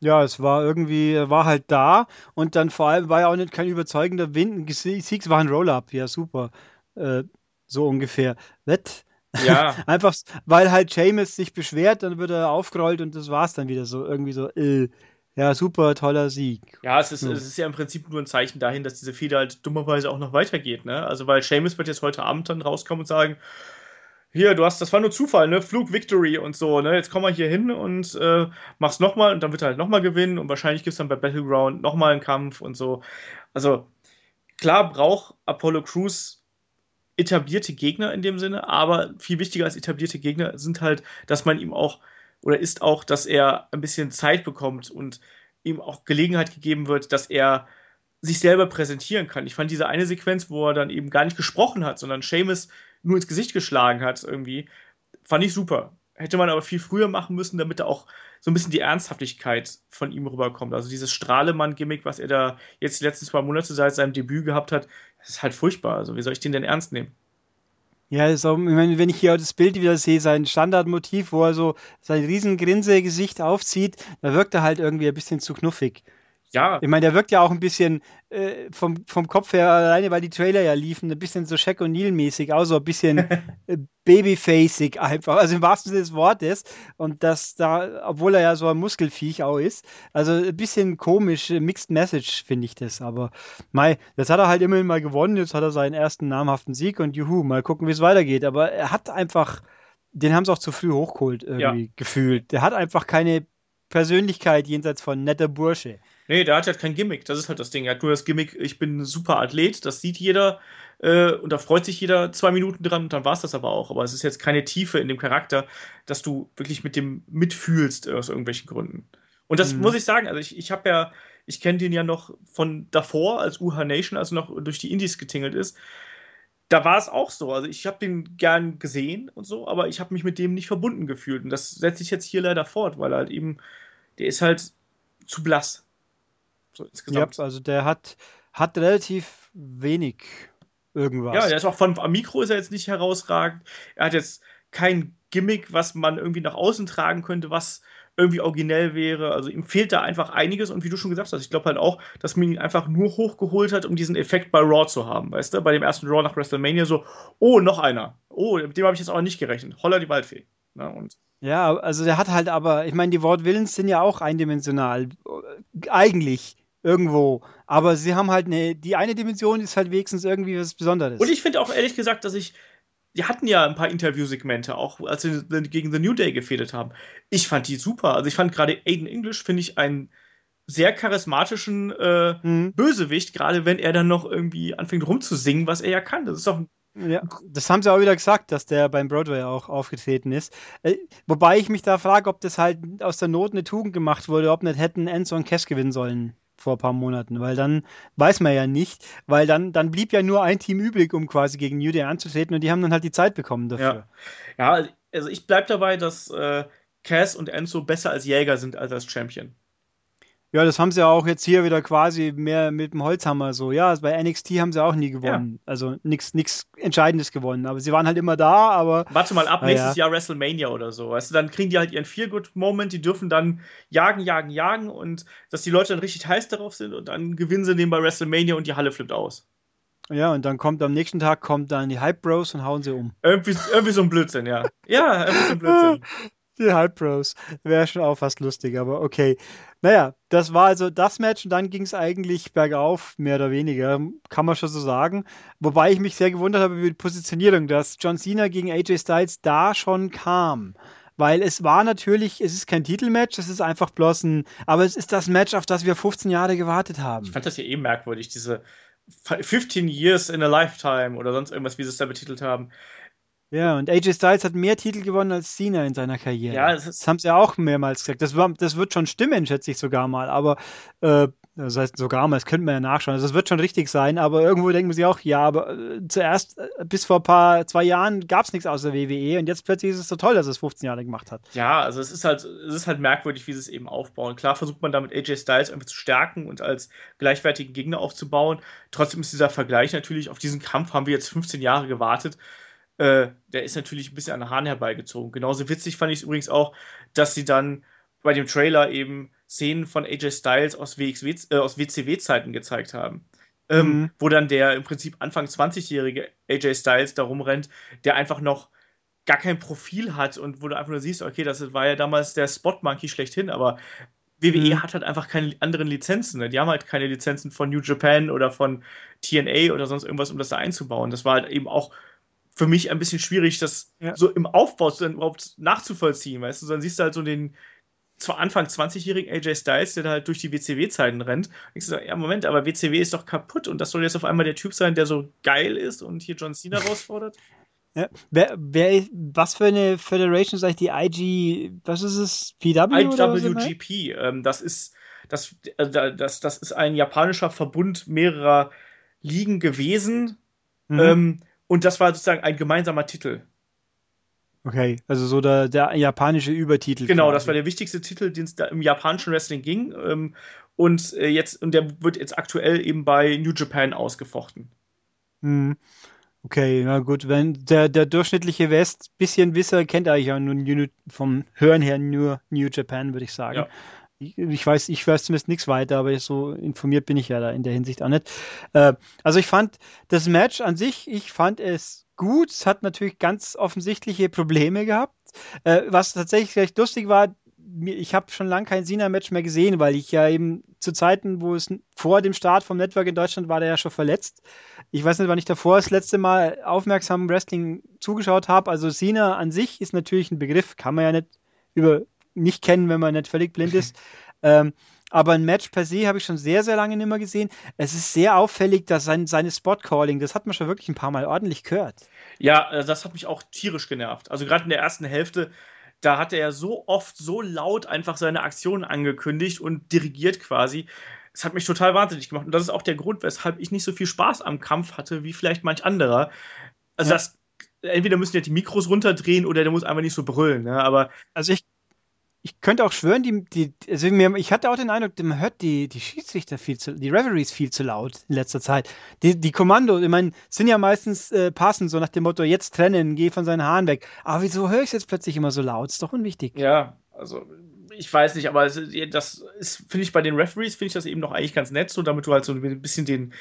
Ja, es war irgendwie, war halt da und dann vor allem war ja auch nicht kein überzeugender Wind. Sieg war ein Roll-Up, ja super. Äh, so ungefähr. Wett. Ja. Einfach, weil halt Seamus sich beschwert, dann wird er aufgerollt und das war's dann wieder so. Irgendwie so, äh, ja, super, toller Sieg. Ja, es ist, so. es ist ja im Prinzip nur ein Zeichen dahin, dass diese Fehde halt dummerweise auch noch weitergeht, ne? Also, weil Seamus wird jetzt heute Abend dann rauskommen und sagen, hier, du hast, das war nur Zufall, ne? Flug Victory und so, ne? Jetzt komm mal hier hin und äh, mach's nochmal und dann wird er halt nochmal gewinnen und wahrscheinlich gibt's dann bei Battleground nochmal einen Kampf und so. Also, klar braucht Apollo Crews etablierte Gegner in dem Sinne, aber viel wichtiger als etablierte Gegner sind halt, dass man ihm auch oder ist auch, dass er ein bisschen Zeit bekommt und ihm auch Gelegenheit gegeben wird, dass er sich selber präsentieren kann. Ich fand diese eine Sequenz, wo er dann eben gar nicht gesprochen hat, sondern Seamus nur ins Gesicht geschlagen hat, irgendwie, fand ich super. Hätte man aber viel früher machen müssen, damit da auch so ein bisschen die Ernsthaftigkeit von ihm rüberkommt. Also dieses Strahlemann-Gimmick, was er da jetzt die letzten zwei Monate seit seinem Debüt gehabt hat, das ist halt furchtbar. Also wie soll ich den denn ernst nehmen? Ja, auch, ich meine, wenn ich hier das Bild wieder sehe, sein Standardmotiv, wo er so sein riesen Grinse-Gesicht aufzieht, da wirkt er halt irgendwie ein bisschen zu knuffig. Ja. Ich meine, der wirkt ja auch ein bisschen äh, vom, vom Kopf her, alleine weil die Trailer ja liefen, ein bisschen so Shaq O'Neal-mäßig, auch so ein bisschen äh, babyfacig einfach, also im wahrsten Sinne des Wortes. Und das da, obwohl er ja so ein Muskelfiech auch ist, also ein bisschen komisch, äh, Mixed Message finde ich das. Aber Mai, jetzt hat er halt immerhin mal gewonnen, jetzt hat er seinen ersten namhaften Sieg und juhu, mal gucken, wie es weitergeht. Aber er hat einfach, den haben sie auch zu früh hochgeholt irgendwie ja. gefühlt. Der hat einfach keine Persönlichkeit jenseits von netter Bursche. Nee, der hat halt kein Gimmick. Das ist halt das Ding. Er hat nur das Gimmick, ich bin ein super Athlet, das sieht jeder äh, und da freut sich jeder zwei Minuten dran und dann war es das aber auch. Aber es ist jetzt keine Tiefe in dem Charakter, dass du wirklich mit dem mitfühlst aus irgendwelchen Gründen. Und das mhm. muss ich sagen, also ich, ich habe ja, ich kenne den ja noch von davor, als UH Nation, also noch durch die Indies getingelt ist. Da war es auch so. Also ich habe den gern gesehen und so, aber ich habe mich mit dem nicht verbunden gefühlt. Und das setze ich jetzt hier leider fort, weil halt eben, der ist halt zu blass. So insgesamt. Ja, also der hat, hat relativ wenig irgendwas. Ja, der ist auch von am Mikro ist er jetzt nicht herausragend. Er hat jetzt kein Gimmick, was man irgendwie nach außen tragen könnte, was irgendwie originell wäre. Also ihm fehlt da einfach einiges und wie du schon gesagt hast, ich glaube halt auch, dass man ihn einfach nur hochgeholt hat, um diesen Effekt bei Raw zu haben, weißt du? Bei dem ersten Raw nach WrestleMania so, oh, noch einer. Oh, mit dem habe ich jetzt auch nicht gerechnet. Holla die Waldfee. Na, ne? und ja, also der hat halt aber, ich meine, die Wortwillens sind ja auch eindimensional. Eigentlich irgendwo. Aber sie haben halt eine, die eine Dimension ist halt wenigstens irgendwie was Besonderes. Und ich finde auch ehrlich gesagt, dass ich, die hatten ja ein paar Interviewsegmente, auch als sie gegen The New Day gefädelt haben. Ich fand die super. Also ich fand gerade Aiden English, finde ich, einen sehr charismatischen äh, mhm. Bösewicht, gerade wenn er dann noch irgendwie anfängt rumzusingen, was er ja kann. Das ist doch ein ja, das haben sie auch wieder gesagt, dass der beim Broadway auch aufgetreten ist. Äh, wobei ich mich da frage, ob das halt aus der Not eine Tugend gemacht wurde, ob nicht hätten Enzo und Cass gewinnen sollen vor ein paar Monaten, weil dann weiß man ja nicht, weil dann, dann blieb ja nur ein Team übrig, um quasi gegen New Day anzutreten und die haben dann halt die Zeit bekommen dafür. Ja, ja also ich bleib dabei, dass äh, Cass und Enzo besser als Jäger sind als als Champion. Ja, das haben sie auch jetzt hier wieder quasi mehr mit dem Holzhammer so. Ja, bei NXT haben sie auch nie gewonnen. Ja. Also nichts Entscheidendes gewonnen. Aber sie waren halt immer da, aber. Warte mal ab, nächstes ja. Jahr WrestleMania oder so. Weißt du, dann kriegen die halt ihren Feel-Good-Moment, die dürfen dann jagen, jagen, jagen und dass die Leute dann richtig heiß darauf sind und dann gewinnen sie den bei WrestleMania und die Halle flippt aus. Ja, und dann kommt am nächsten Tag kommt dann die Hype Bros und hauen sie um. Irgendwie, irgendwie so ein Blödsinn, ja. Ja, irgendwie so ein Blödsinn. Die Hype Bros. Wäre schon auch fast lustig, aber okay. Naja, das war also das Match und dann ging es eigentlich bergauf, mehr oder weniger, kann man schon so sagen. Wobei ich mich sehr gewundert habe über die Positionierung, dass John Cena gegen AJ Styles da schon kam. Weil es war natürlich, es ist kein Titelmatch, es ist einfach bloß ein, aber es ist das Match, auf das wir 15 Jahre gewartet haben. Ich fand das ja eh merkwürdig, diese 15 Years in a Lifetime oder sonst irgendwas, wie sie es da betitelt haben. Ja, und AJ Styles hat mehr Titel gewonnen als Cena in seiner Karriere. Ja, das, das haben sie ja auch mehrmals gesagt. Das, war, das wird schon stimmen, schätze ich sogar mal. Aber äh, das heißt sogar mal, das könnte man ja nachschauen. Also das wird schon richtig sein, aber irgendwo denken sie auch, ja, aber äh, zuerst äh, bis vor ein paar zwei Jahren gab es nichts außer WWE und jetzt plötzlich ist es so toll, dass es 15 Jahre gemacht hat. Ja, also es ist halt, es ist halt merkwürdig, wie sie es eben aufbauen. Klar versucht man damit AJ Styles einfach zu stärken und als gleichwertigen Gegner aufzubauen. Trotzdem ist dieser Vergleich natürlich, auf diesen Kampf haben wir jetzt 15 Jahre gewartet äh, der ist natürlich ein bisschen an den Haaren herbeigezogen. Genauso witzig fand ich es übrigens auch, dass sie dann bei dem Trailer eben Szenen von AJ Styles aus, WXW, äh, aus WCW-Zeiten gezeigt haben. Ähm, mhm. Wo dann der im Prinzip Anfang 20-jährige AJ Styles da rumrennt, der einfach noch gar kein Profil hat und wo du einfach nur siehst, okay, das war ja damals der Spot-Monkey schlechthin, aber WWE mhm. hat halt einfach keine anderen Lizenzen. Ne? Die haben halt keine Lizenzen von New Japan oder von TNA oder sonst irgendwas, um das da einzubauen. Das war halt eben auch für mich ein bisschen schwierig, das ja. so im Aufbau dann überhaupt nachzuvollziehen, weißt du? Dann siehst du halt so den zwar Anfang 20-jährigen AJ Styles, der halt durch die WCW-Zeiten rennt. Und ich so, ja, Moment, aber WCW ist doch kaputt und das soll jetzt auf einmal der Typ sein, der so geil ist und hier John Cena herausfordert. Ja. Wer, wer, was für eine Federation ist eigentlich die IG, was ist es? PW? IWGP. Ähm, das ist, das, äh, das, das ist ein japanischer Verbund mehrerer Ligen gewesen. Mhm. Ähm, und das war sozusagen ein gemeinsamer Titel. Okay, also so der, der japanische Übertitel. Genau, quasi. das war der wichtigste Titel, den es da im japanischen Wrestling ging. Ähm, und äh, jetzt, und der wird jetzt aktuell eben bei New Japan ausgefochten. Hm. Okay, na gut, wenn der, der durchschnittliche West bisschen Wisser kennt eigentlich auch nur vom Hören her nur New Japan, würde ich sagen. Ja. Ich, ich, weiß, ich weiß zumindest nichts weiter, aber so informiert bin ich ja da in der Hinsicht auch nicht. Äh, also ich fand das Match an sich, ich fand es gut. Es hat natürlich ganz offensichtliche Probleme gehabt. Äh, was tatsächlich recht lustig war, ich habe schon lange kein Sina-Match mehr gesehen, weil ich ja eben zu Zeiten, wo es vor dem Start vom Network in Deutschland war, der ja schon verletzt. Ich weiß nicht, wann ich davor das letzte Mal aufmerksam Wrestling zugeschaut habe. Also Sina an sich ist natürlich ein Begriff, kann man ja nicht über nicht kennen, wenn man nicht völlig blind ist. ähm, aber ein Match per se habe ich schon sehr, sehr lange nicht mehr gesehen. Es ist sehr auffällig, dass sein, seine Spot-Calling, das hat man schon wirklich ein paar Mal ordentlich gehört. Ja, äh, das hat mich auch tierisch genervt. Also gerade in der ersten Hälfte da hatte er so oft, so laut einfach seine Aktionen angekündigt und dirigiert quasi. Es hat mich total wahnsinnig gemacht. Und das ist auch der Grund, weshalb ich nicht so viel Spaß am Kampf hatte, wie vielleicht manch anderer. Also ja. das, entweder müssen ja die Mikros runterdrehen oder der muss einfach nicht so brüllen. Ne? Aber also ich ich könnte auch schwören, die, die, also mir, ich hatte auch den Eindruck, man hört die, die Schiedsrichter viel zu, die Referees viel zu laut in letzter Zeit. Die, die Kommando, ich meine, sind ja meistens äh, passend, so nach dem Motto, jetzt trennen, geh von seinen Haaren weg. Aber wieso höre ich es jetzt plötzlich immer so laut? Ist doch unwichtig. Ja, also ich weiß nicht, aber das ist, finde ich, bei den Referees finde ich das eben noch eigentlich ganz nett, so damit du halt so ein bisschen den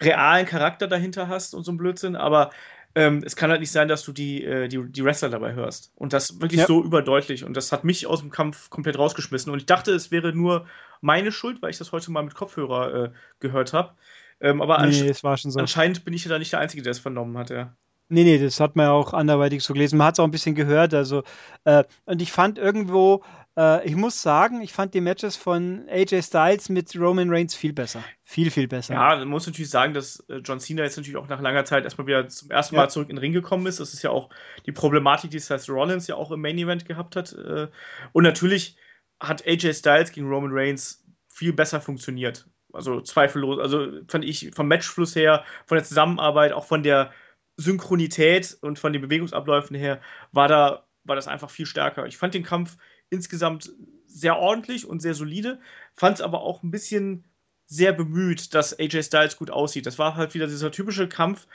realen Charakter dahinter hast und so ein Blödsinn, aber ähm, es kann halt nicht sein, dass du die, äh, die, die Wrestler dabei hörst. Und das wirklich ja. so überdeutlich. Und das hat mich aus dem Kampf komplett rausgeschmissen. Und ich dachte, es wäre nur meine Schuld, weil ich das heute mal mit Kopfhörer äh, gehört habe. Ähm, aber nee, ansch so. anscheinend bin ich ja da nicht der Einzige, der es vernommen hat, ja. Nee, nee, das hat man ja auch anderweitig so gelesen. Man hat es auch ein bisschen gehört. Also, äh, und ich fand irgendwo, äh, ich muss sagen, ich fand die Matches von AJ Styles mit Roman Reigns viel besser. Viel, viel besser. Ja, man muss natürlich sagen, dass äh, John Cena jetzt natürlich auch nach langer Zeit erstmal wieder zum ersten Mal ja. zurück in den Ring gekommen ist. Das ist ja auch die Problematik, die Seth Rollins ja auch im Main Event gehabt hat. Äh, und natürlich hat AJ Styles gegen Roman Reigns viel besser funktioniert. Also zweifellos. Also fand ich vom Matchfluss her, von der Zusammenarbeit, auch von der Synchronität und von den Bewegungsabläufen her war da war das einfach viel stärker. Ich fand den Kampf insgesamt sehr ordentlich und sehr solide, fand es aber auch ein bisschen sehr bemüht, dass AJ Styles gut aussieht. Das war halt wieder dieser typische Kampf.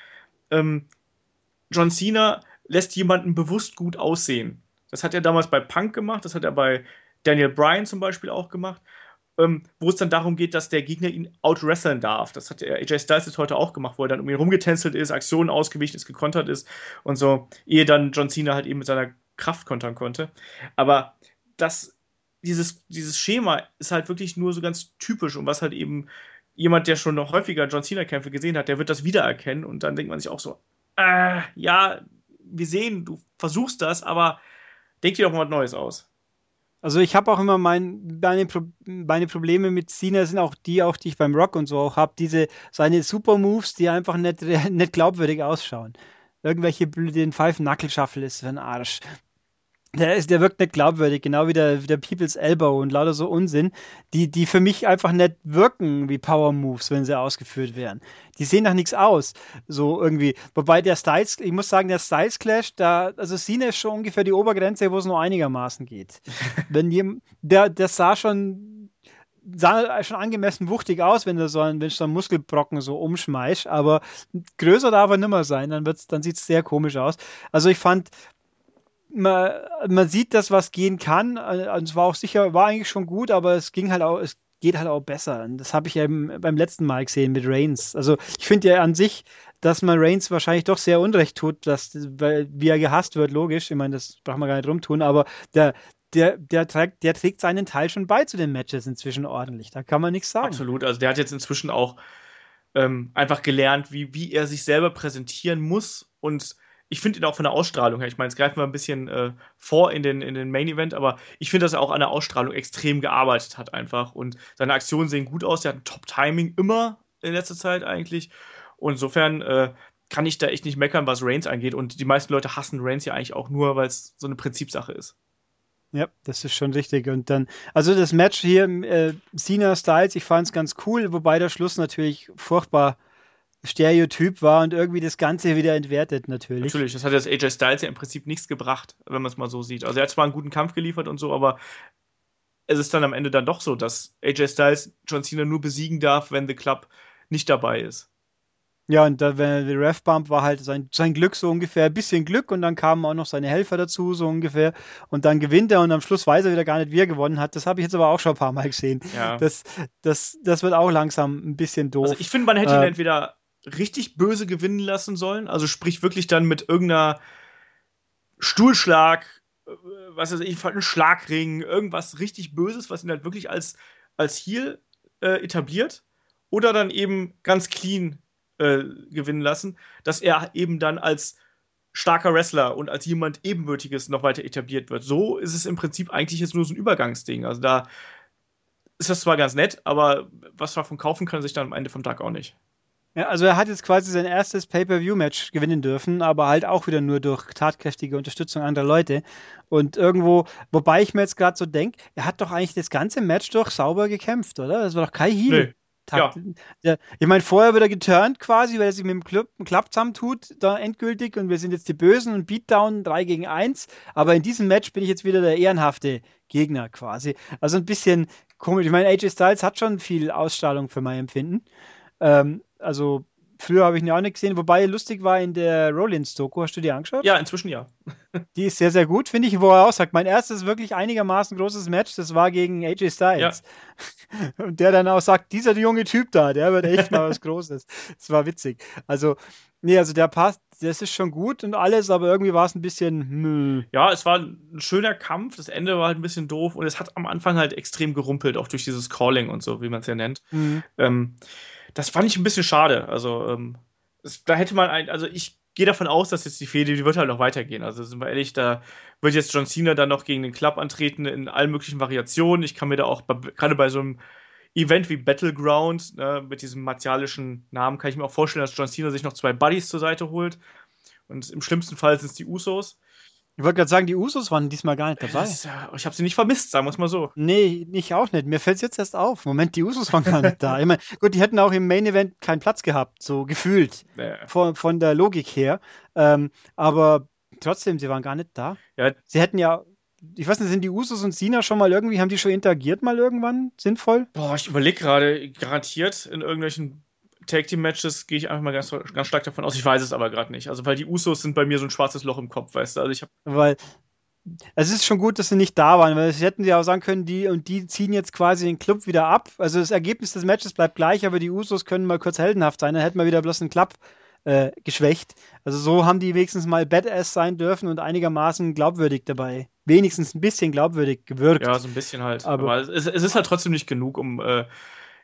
Ähm, John Cena lässt jemanden bewusst gut aussehen. Das hat er damals bei Punk gemacht, das hat er bei Daniel Bryan zum Beispiel auch gemacht, ähm, wo es dann darum geht, dass der Gegner ihn outwresteln darf. Das hat der AJ Styles jetzt heute auch gemacht, wo er dann um ihn rumgetänzelt ist, Aktionen ausgewichen ist, gekontert ist und so, ehe dann John Cena halt eben mit seiner Kraft kontern konnte. Aber das, dieses, dieses Schema ist halt wirklich nur so ganz typisch und was halt eben jemand, der schon noch häufiger John Cena-Kämpfe gesehen hat, der wird das wiedererkennen und dann denkt man sich auch so, äh, ja, wir sehen, du versuchst das, aber denk dir doch mal was Neues aus. Also ich habe auch immer mein, meine, Pro meine Probleme mit Cena sind auch die, auch die ich beim Rock und so auch habe. Diese seine Super Moves, die einfach nicht, nicht glaubwürdig ausschauen. Irgendwelche den Five Knuckle Shuffle ist für ein Arsch. Der, ist, der wirkt nicht glaubwürdig, genau wie der, wie der People's Elbow und lauter so Unsinn, die, die für mich einfach nicht wirken wie Power Moves, wenn sie ausgeführt werden. Die sehen nach nichts aus, so irgendwie. Wobei der Styles, ich muss sagen, der Styles Clash, da, also Cena ist schon ungefähr die Obergrenze, wo es nur einigermaßen geht. wenn die, der, der sah schon, sah schon angemessen wuchtig aus, wenn du so einen, wenn du so einen Muskelbrocken so umschmeißt, aber größer darf er nimmer sein, dann, wird's, dann sieht es sehr komisch aus. Also ich fand, man, man sieht das, was gehen kann. Und es war auch sicher, war eigentlich schon gut, aber es ging halt auch, es geht halt auch besser. Und das habe ich ja beim letzten Mal gesehen mit Reigns. Also ich finde ja an sich, dass man Reigns wahrscheinlich doch sehr unrecht tut, dass, weil, wie er gehasst wird, logisch. Ich meine, das braucht man gar nicht rumtun, aber der, der, der, trägt, der trägt seinen Teil schon bei zu den Matches inzwischen ordentlich. Da kann man nichts sagen. Absolut. Also der hat jetzt inzwischen auch ähm, einfach gelernt, wie, wie er sich selber präsentieren muss und ich finde ihn auch von der Ausstrahlung her, ich meine, jetzt greifen wir ein bisschen äh, vor in den, in den Main Event, aber ich finde, dass er auch an der Ausstrahlung extrem gearbeitet hat einfach und seine Aktionen sehen gut aus. Der hat ein Top-Timing immer in letzter Zeit eigentlich. Und insofern äh, kann ich da echt nicht meckern, was Reigns angeht. Und die meisten Leute hassen Reigns ja eigentlich auch nur, weil es so eine Prinzipsache ist. Ja, das ist schon richtig. Und dann, also das Match hier, äh, Cena Styles, ich fand es ganz cool, wobei der Schluss natürlich furchtbar Stereotyp war und irgendwie das Ganze wieder entwertet, natürlich. Natürlich, das hat jetzt AJ Styles ja im Prinzip nichts gebracht, wenn man es mal so sieht. Also er hat zwar einen guten Kampf geliefert und so, aber es ist dann am Ende dann doch so, dass AJ Styles John Cena nur besiegen darf, wenn The Club nicht dabei ist. Ja, und da, der Ref-Bump war halt sein, sein Glück so ungefähr, ein bisschen Glück und dann kamen auch noch seine Helfer dazu, so ungefähr. Und dann gewinnt er und am Schluss weiß er wieder gar nicht, wie er gewonnen hat. Das habe ich jetzt aber auch schon ein paar Mal gesehen. Ja. Das, das, das wird auch langsam ein bisschen doof. Also ich finde, man hätte äh, ihn entweder richtig böse gewinnen lassen sollen, also sprich wirklich dann mit irgendeiner Stuhlschlag, äh, was weiß ich, ein Schlagring, irgendwas richtig Böses, was ihn halt wirklich als, als Heal äh, etabliert. Oder dann eben ganz clean äh, gewinnen lassen, dass er eben dann als starker Wrestler und als jemand Ebenbürtiges noch weiter etabliert wird. So ist es im Prinzip eigentlich jetzt nur so ein Übergangsding. Also da ist das zwar ganz nett, aber was davon kaufen kann, sich dann am Ende vom Tag auch nicht. Ja, also er hat jetzt quasi sein erstes Pay-per-view-Match gewinnen dürfen, aber halt auch wieder nur durch tatkräftige Unterstützung anderer Leute. Und irgendwo, wobei ich mir jetzt gerade so denke, er hat doch eigentlich das ganze Match durch sauber gekämpft, oder? Das war doch kein Heal. Nee. Takt. Ja. ich meine, vorher wird er geturnt quasi, weil er sich mit dem Club, Club zusammentut, da endgültig und wir sind jetzt die Bösen und Beatdown 3 gegen 1. Aber in diesem Match bin ich jetzt wieder der ehrenhafte Gegner quasi. Also ein bisschen komisch. Ich meine, AJ Styles hat schon viel Ausstrahlung für mein Empfinden. Ähm, also Früher habe ich ihn ja auch nicht gesehen, wobei lustig war in der Rollins-Doku. Hast du die angeschaut? Ja, inzwischen ja. die ist sehr, sehr gut, finde ich, wo er auch sagt, mein erstes wirklich einigermaßen großes Match, das war gegen AJ Styles. Ja. Und der dann auch sagt, dieser junge Typ da, der wird echt mal was Großes. Das war witzig. Also, nee, also der passt, das ist schon gut und alles, aber irgendwie war es ein bisschen. Mh. Ja, es war ein schöner Kampf, das Ende war halt ein bisschen doof und es hat am Anfang halt extrem gerumpelt, auch durch dieses Calling und so, wie man es ja nennt. Mhm. Ähm, das fand ich ein bisschen schade. Also, ähm, es, da hätte man ein, also ich gehe davon aus, dass jetzt die Fehde, die wird halt noch weitergehen. Also sind wir ehrlich, da wird jetzt John Cena dann noch gegen den Club antreten in allen möglichen Variationen. Ich kann mir da auch gerade bei so einem Event wie Battleground ne, mit diesem martialischen Namen kann ich mir auch vorstellen, dass John Cena sich noch zwei Buddies zur Seite holt. Und im schlimmsten Fall sind es die Usos. Ich wollte gerade sagen, die Usos waren diesmal gar nicht dabei. Das, ich habe sie nicht vermisst, sagen wir es mal so. Nee, ich auch nicht. Mir fällt es jetzt erst auf. Moment, die Usos waren gar nicht da. Ich meine, gut, die hätten auch im Main Event keinen Platz gehabt, so gefühlt. Ja. Von, von der Logik her. Ähm, aber trotzdem, sie waren gar nicht da. Ja. Sie hätten ja ich weiß nicht, sind die Usos und Sina schon mal irgendwie, haben die schon interagiert mal irgendwann? Sinnvoll? Boah, ich überlege gerade, garantiert in irgendwelchen Tag Team Matches gehe ich einfach mal ganz, ganz stark davon aus. Ich weiß es aber gerade nicht. Also, weil die Usos sind bei mir so ein schwarzes Loch im Kopf, weißt du? Also, ich habe. Weil. Es ist schon gut, dass sie nicht da waren, weil sie hätten ja auch sagen können, die und die ziehen jetzt quasi den Club wieder ab. Also das Ergebnis des Matches bleibt gleich, aber die Usos können mal kurz heldenhaft sein. Dann hätten wir wieder bloß einen Club äh, geschwächt. Also so haben die wenigstens mal Badass sein dürfen und einigermaßen glaubwürdig dabei. Wenigstens ein bisschen glaubwürdig gewirkt. Ja, so ein bisschen halt. Aber, aber es, es, ist halt trotzdem nicht genug, um äh,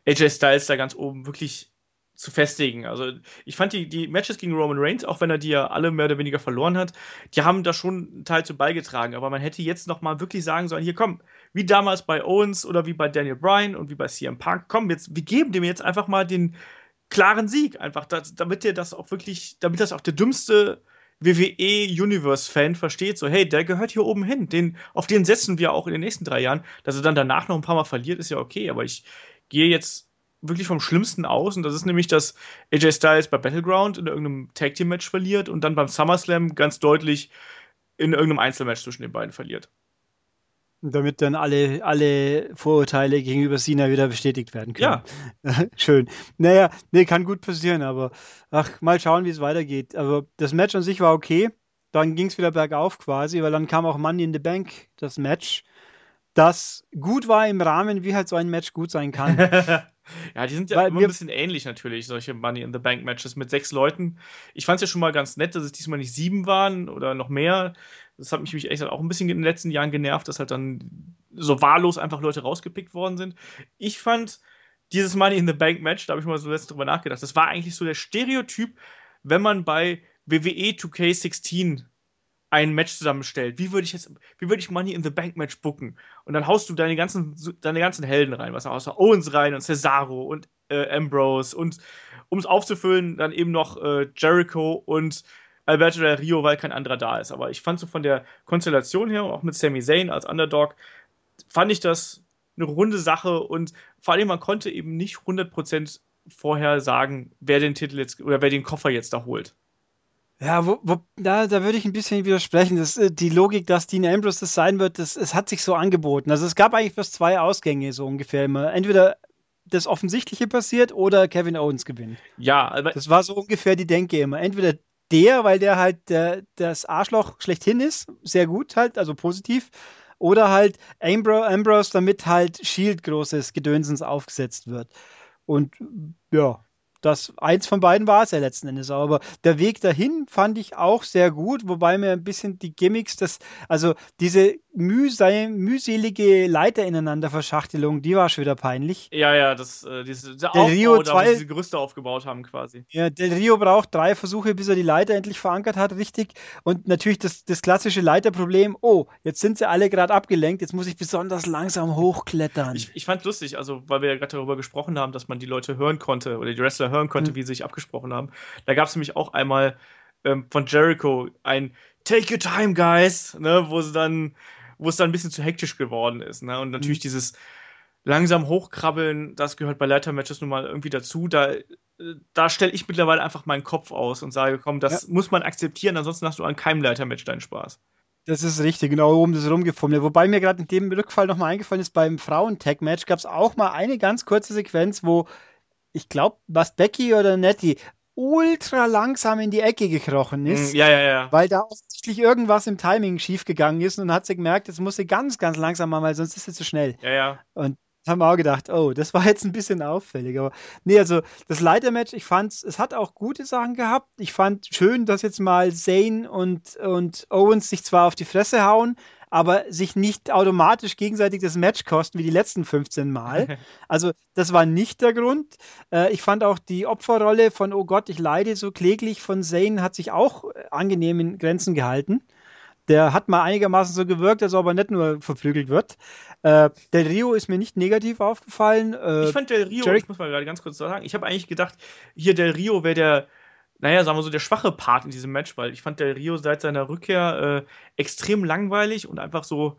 AJ Styles da ganz oben wirklich zu festigen. Also ich fand die, die Matches gegen Roman Reigns, auch wenn er die ja alle mehr oder weniger verloren hat, die haben da schon einen Teil zu beigetragen. Aber man hätte jetzt noch mal wirklich sagen sollen, hier komm, wie damals bei Owens oder wie bei Daniel Bryan und wie bei CM Punk, komm, jetzt, wir geben dem jetzt einfach mal den klaren Sieg, einfach, dass, damit der das auch wirklich, damit das auch der dümmste WWE Universe Fan versteht, so hey, der gehört hier oben hin, den, auf den setzen wir auch in den nächsten drei Jahren, dass er dann danach noch ein paar Mal verliert, ist ja okay, aber ich gehe jetzt wirklich vom Schlimmsten aus. Und das ist nämlich, dass AJ Styles bei Battleground in irgendeinem Tag Team Match verliert und dann beim SummerSlam ganz deutlich in irgendeinem Einzelmatch zwischen den beiden verliert. Damit dann alle, alle Vorurteile gegenüber Sina wieder bestätigt werden können. Ja. Schön. Naja, nee, kann gut passieren, aber ach, mal schauen, wie es weitergeht. Aber das Match an sich war okay. Dann ging es wieder bergauf quasi, weil dann kam auch Money in the Bank, das Match, das gut war im Rahmen, wie halt so ein Match gut sein kann. Ja, die sind ja Weil immer ein bisschen ähnlich natürlich, solche Money in the Bank Matches mit sechs Leuten. Ich fand es ja schon mal ganz nett, dass es diesmal nicht sieben waren oder noch mehr. Das hat mich, mich echt auch ein bisschen in den letzten Jahren genervt, dass halt dann so wahllos einfach Leute rausgepickt worden sind. Ich fand dieses Money in the Bank Match, da habe ich mal so letztens drüber nachgedacht, das war eigentlich so der Stereotyp, wenn man bei WWE 2K16 ein Match zusammenstellt, wie würde ich jetzt, wie würde ich Money in the Bank Match booken? Und dann haust du deine ganzen, deine ganzen Helden rein, was außer Owens rein und Cesaro und äh, Ambrose und um es aufzufüllen, dann eben noch äh, Jericho und Alberto del Rio, weil kein anderer da ist. Aber ich fand so von der Konstellation her, auch mit Sami Zayn als Underdog, fand ich das eine runde Sache und vor allem man konnte eben nicht 100% vorher sagen, wer den Titel jetzt oder wer den Koffer jetzt da holt. Ja, wo, wo, da, da würde ich ein bisschen widersprechen. Das, äh, die Logik, dass Dean Ambrose das sein wird, das, es hat sich so angeboten. Also es gab eigentlich bloß zwei Ausgänge so ungefähr immer. Entweder das Offensichtliche passiert oder Kevin Owens gewinnt. Ja, aber das war so ungefähr die Denke immer. Entweder der, weil der halt der, das Arschloch schlechthin ist, sehr gut halt, also positiv, oder halt Ambro Ambrose, damit halt Shield großes Gedönsens aufgesetzt wird. Und ja, das eins von beiden war es ja letzten Endes. Aber der Weg dahin fand ich auch sehr gut, wobei mir ein bisschen die Gimmicks, das, also diese mühsam, mühselige Leiter ineinander Verschachtelung, die war schon wieder peinlich. Ja, ja, das, äh, diese, dieser Aufbau, Rio da, zwei, diese Gerüste aufgebaut haben quasi. Ja, Del Rio braucht drei Versuche, bis er die Leiter endlich verankert hat, richtig. Und natürlich das, das klassische Leiterproblem, oh, jetzt sind sie alle gerade abgelenkt, jetzt muss ich besonders langsam hochklettern. Ich, ich fand lustig, also weil wir ja gerade darüber gesprochen haben, dass man die Leute hören konnte oder die Wrestler hören konnte, mhm. wie sie sich abgesprochen haben. Da gab es nämlich auch einmal ähm, von Jericho ein Take your time, guys, ne, wo sie dann wo es dann ein bisschen zu hektisch geworden ist. Ne? Und natürlich mhm. dieses langsam hochkrabbeln, das gehört bei Leitermatches nun mal irgendwie dazu. Da, da stelle ich mittlerweile einfach meinen Kopf aus und sage, komm, das ja. muss man akzeptieren, ansonsten hast du an keinem Leitermatch deinen Spaß. Das ist richtig, genau oben das rumgefummelt. Wobei mir gerade in dem Rückfall nochmal eingefallen ist, beim Frauen-Tag-Match gab es auch mal eine ganz kurze Sequenz, wo ich glaube, was Becky oder Nettie ultra langsam in die Ecke gekrochen ist. Mm, ja, ja, ja. Weil da offensichtlich irgendwas im Timing schiefgegangen ist und hat sie gemerkt, jetzt muss sie ganz, ganz langsam machen, weil sonst ist sie zu schnell. Ja, ja. Und haben wir auch gedacht, oh, das war jetzt ein bisschen auffällig. Aber nee, also das Leitermatch, ich fand es hat auch gute Sachen gehabt. Ich fand schön, dass jetzt mal Zane und, und Owens sich zwar auf die Fresse hauen, aber sich nicht automatisch gegenseitig das Match kosten wie die letzten 15 Mal. Also das war nicht der Grund. Äh, ich fand auch die Opferrolle von Oh Gott, ich leide so kläglich von Zane hat sich auch äh, angenehm in Grenzen gehalten. Der hat mal einigermaßen so gewirkt, als ob er nicht nur verprügelt wird. Äh, Del Rio ist mir nicht negativ aufgefallen. Äh, ich fand Del Rio, Jerry ich muss mal gerade ganz kurz sagen, ich habe eigentlich gedacht, hier Del Rio wäre der naja, sagen wir so, der schwache Part in diesem Match, weil ich fand der Rio seit seiner Rückkehr äh, extrem langweilig und einfach so,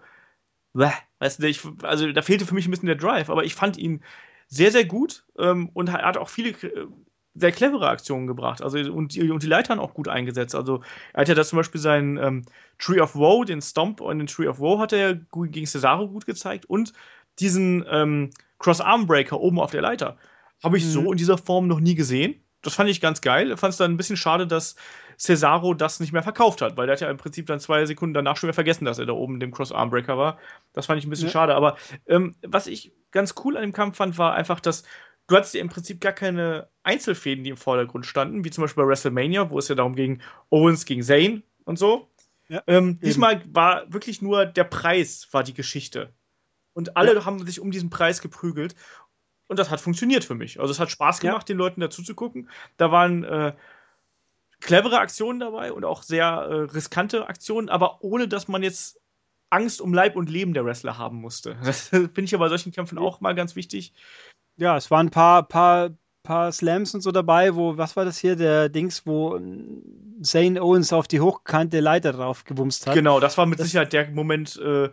bäh, weißt du, ich, also da fehlte für mich ein bisschen der Drive, aber ich fand ihn sehr, sehr gut ähm, und er hat auch viele äh, sehr clevere Aktionen gebracht. Also und die, und die Leitern auch gut eingesetzt. Also er hat ja da zum Beispiel seinen ähm, Tree of Woe, den Stomp und den Tree of Woe hat er gegen Cesaro gut gezeigt und diesen ähm, Cross-Arm-Breaker oben auf der Leiter. Habe ich mhm. so in dieser Form noch nie gesehen das fand ich ganz geil. Fand es dann ein bisschen schade, dass Cesaro das nicht mehr verkauft hat, weil der hat ja im Prinzip dann zwei Sekunden danach schon wieder vergessen, dass er da oben dem Cross-Armbreaker war. Das fand ich ein bisschen ja. schade. Aber ähm, was ich ganz cool an dem Kampf fand, war einfach, dass du hattest ja im Prinzip gar keine Einzelfäden, die im Vordergrund standen, wie zum Beispiel bei WrestleMania, wo es ja darum ging, Owens gegen Zayn und so. Ja, ähm, diesmal war wirklich nur der Preis war die Geschichte. Und alle ja. haben sich um diesen Preis geprügelt. Und das hat funktioniert für mich. Also es hat Spaß gemacht, ja. den Leuten dazu zu gucken. Da waren äh, clevere Aktionen dabei und auch sehr äh, riskante Aktionen, aber ohne dass man jetzt Angst um Leib und Leben der Wrestler haben musste. Das finde ich ja bei solchen Kämpfen auch mal ganz wichtig. Ja, es waren ein paar, paar, paar Slams und so dabei, wo, was war das hier, der Dings, wo Zane Owens auf die hochkante Leiter drauf gewumst hat. Genau, das war mit das, Sicherheit der Moment, äh,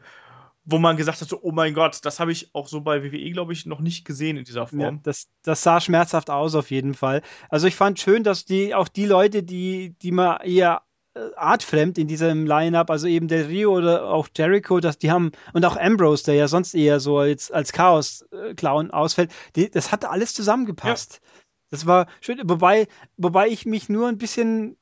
wo man gesagt hat, so, oh mein Gott, das habe ich auch so bei WWE, glaube ich, noch nicht gesehen in dieser Form. Ja, das, das sah schmerzhaft aus auf jeden Fall. Also ich fand schön, dass die auch die Leute, die, die mal eher äh, artfremd in diesem Line-Up, also eben der Rio oder auch Jericho, dass die haben, und auch Ambrose, der ja sonst eher so als, als Chaos-Clown ausfällt, die, das hat alles zusammengepasst. Ja. Das war schön, wobei, wobei ich mich nur ein bisschen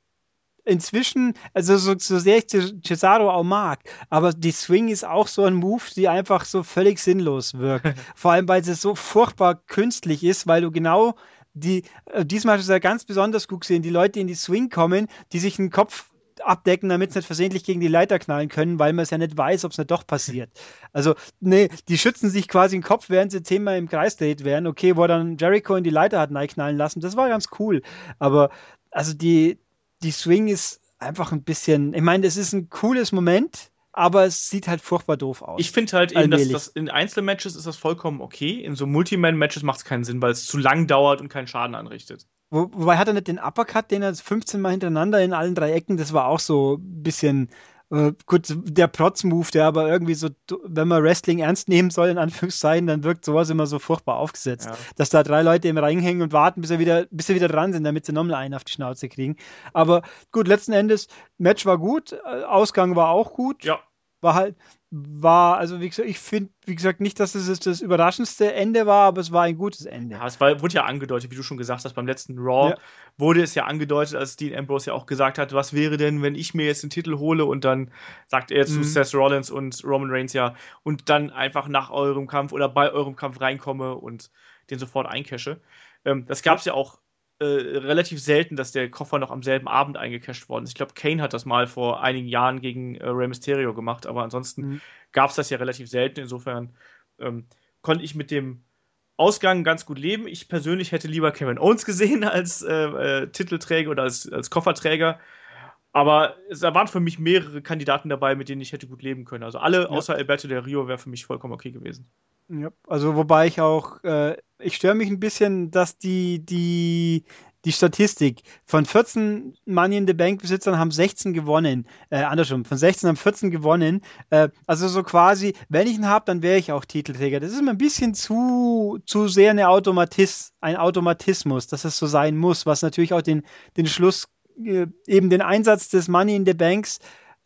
inzwischen, also so, so sehr ich Cesaro auch mag, aber die Swing ist auch so ein Move, die einfach so völlig sinnlos wirkt. Vor allem, weil sie so furchtbar künstlich ist, weil du genau die, äh, diesmal ist ja ganz besonders gut gesehen, die Leute, die in die Swing kommen, die sich den Kopf abdecken, damit sie nicht versehentlich gegen die Leiter knallen können, weil man es ja nicht weiß, ob es nicht doch passiert. Also, nee, die schützen sich quasi den Kopf, während sie zehnmal im Kreis dreht werden. Okay, wo dann Jericho in die Leiter hat knallen lassen, das war ganz cool. Aber, also die, die Swing ist einfach ein bisschen, ich meine, es ist ein cooles Moment, aber es sieht halt furchtbar doof aus. Ich finde halt eben, dass das in Einzelmatches ist das vollkommen okay. In so Multiman-Matches macht es keinen Sinn, weil es zu lang dauert und keinen Schaden anrichtet. Wo, wobei hat er nicht den Uppercut, den er 15 Mal hintereinander in allen drei Ecken, das war auch so ein bisschen äh, gut, der Protz-Move, der aber irgendwie so, wenn man Wrestling ernst nehmen soll, in Anführungszeichen, dann wirkt sowas immer so furchtbar aufgesetzt. Ja. Dass da drei Leute im Ring hängen und warten, bis sie wieder, bis sie wieder dran sind, damit sie nochmal einen auf die Schnauze kriegen. Aber gut, letzten Endes, Match war gut, äh, Ausgang war auch gut. Ja. War halt, war, also wie gesagt, ich finde, wie gesagt, nicht, dass es das, überraschendste Ende war, aber es war ein gutes Ende. Ja, es war, wurde ja angedeutet, wie du schon gesagt hast, beim letzten Raw ja. wurde es ja angedeutet, als Dean Ambrose ja auch gesagt hat, was wäre denn, wenn ich mir jetzt den Titel hole und dann sagt er zu mhm. Seth Rollins und Roman Reigns ja und dann einfach nach eurem Kampf oder bei eurem Kampf reinkomme und den sofort eincashe. Ähm, das gab es ja auch äh, relativ selten, dass der Koffer noch am selben Abend eingecasht worden ist. Ich glaube, Kane hat das mal vor einigen Jahren gegen äh, Rey Mysterio gemacht, aber ansonsten mhm. gab es das ja relativ selten. Insofern ähm, konnte ich mit dem Ausgang ganz gut leben. Ich persönlich hätte lieber Kevin Owens gesehen als äh, äh, Titelträger oder als, als Kofferträger. Aber es, waren für mich mehrere Kandidaten dabei, mit denen ich hätte gut leben können. Also alle ja. außer Alberto del Rio wäre für mich vollkommen okay gewesen. Ja, also wobei ich auch, äh, ich störe mich ein bisschen, dass die, die, die Statistik von 14 Money in the Bank Besitzern haben 16 gewonnen. Äh, andersrum, von 16 haben 14 gewonnen. Äh, also so quasi, wenn ich ihn habe, dann wäre ich auch Titelträger. Das ist mir ein bisschen zu, zu sehr eine Automatis, ein Automatismus, dass es so sein muss, was natürlich auch den, den Schluss, eben den Einsatz des Money in the Banks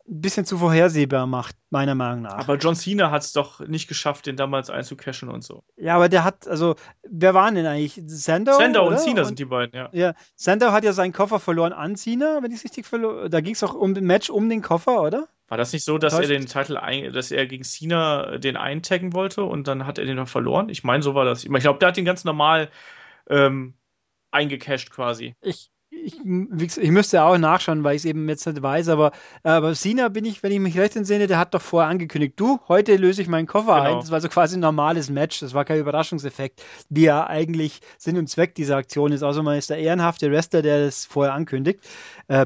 ein bisschen zu vorhersehbar macht, meiner Meinung nach. Aber John Cena hat es doch nicht geschafft, den damals einzucashen und so. Ja, aber der hat, also, wer waren denn eigentlich? Sandow? Sandow und Cena und, sind die beiden, ja. Ja, Sandow hat ja seinen Koffer verloren an Cena, wenn ich es richtig verloren Da ging es auch um ein Match um den Koffer, oder? War das nicht so, dass er den Titel, ein, dass er gegen Cena den eintaggen wollte und dann hat er den noch verloren? Ich meine, so war das. Ich glaube, der hat den ganz normal ähm, eingecashed quasi. Ich ich, ich müsste auch nachschauen, weil ich es eben jetzt nicht weiß, aber, aber Sina bin ich, wenn ich mich recht entsinne, der hat doch vorher angekündigt, du, heute löse ich meinen Koffer genau. ein. Das war so quasi ein normales Match, das war kein Überraschungseffekt, wie ja eigentlich Sinn und Zweck dieser Aktion ist. Also man ist der ehrenhafte Wrestler, der das vorher ankündigt. Äh,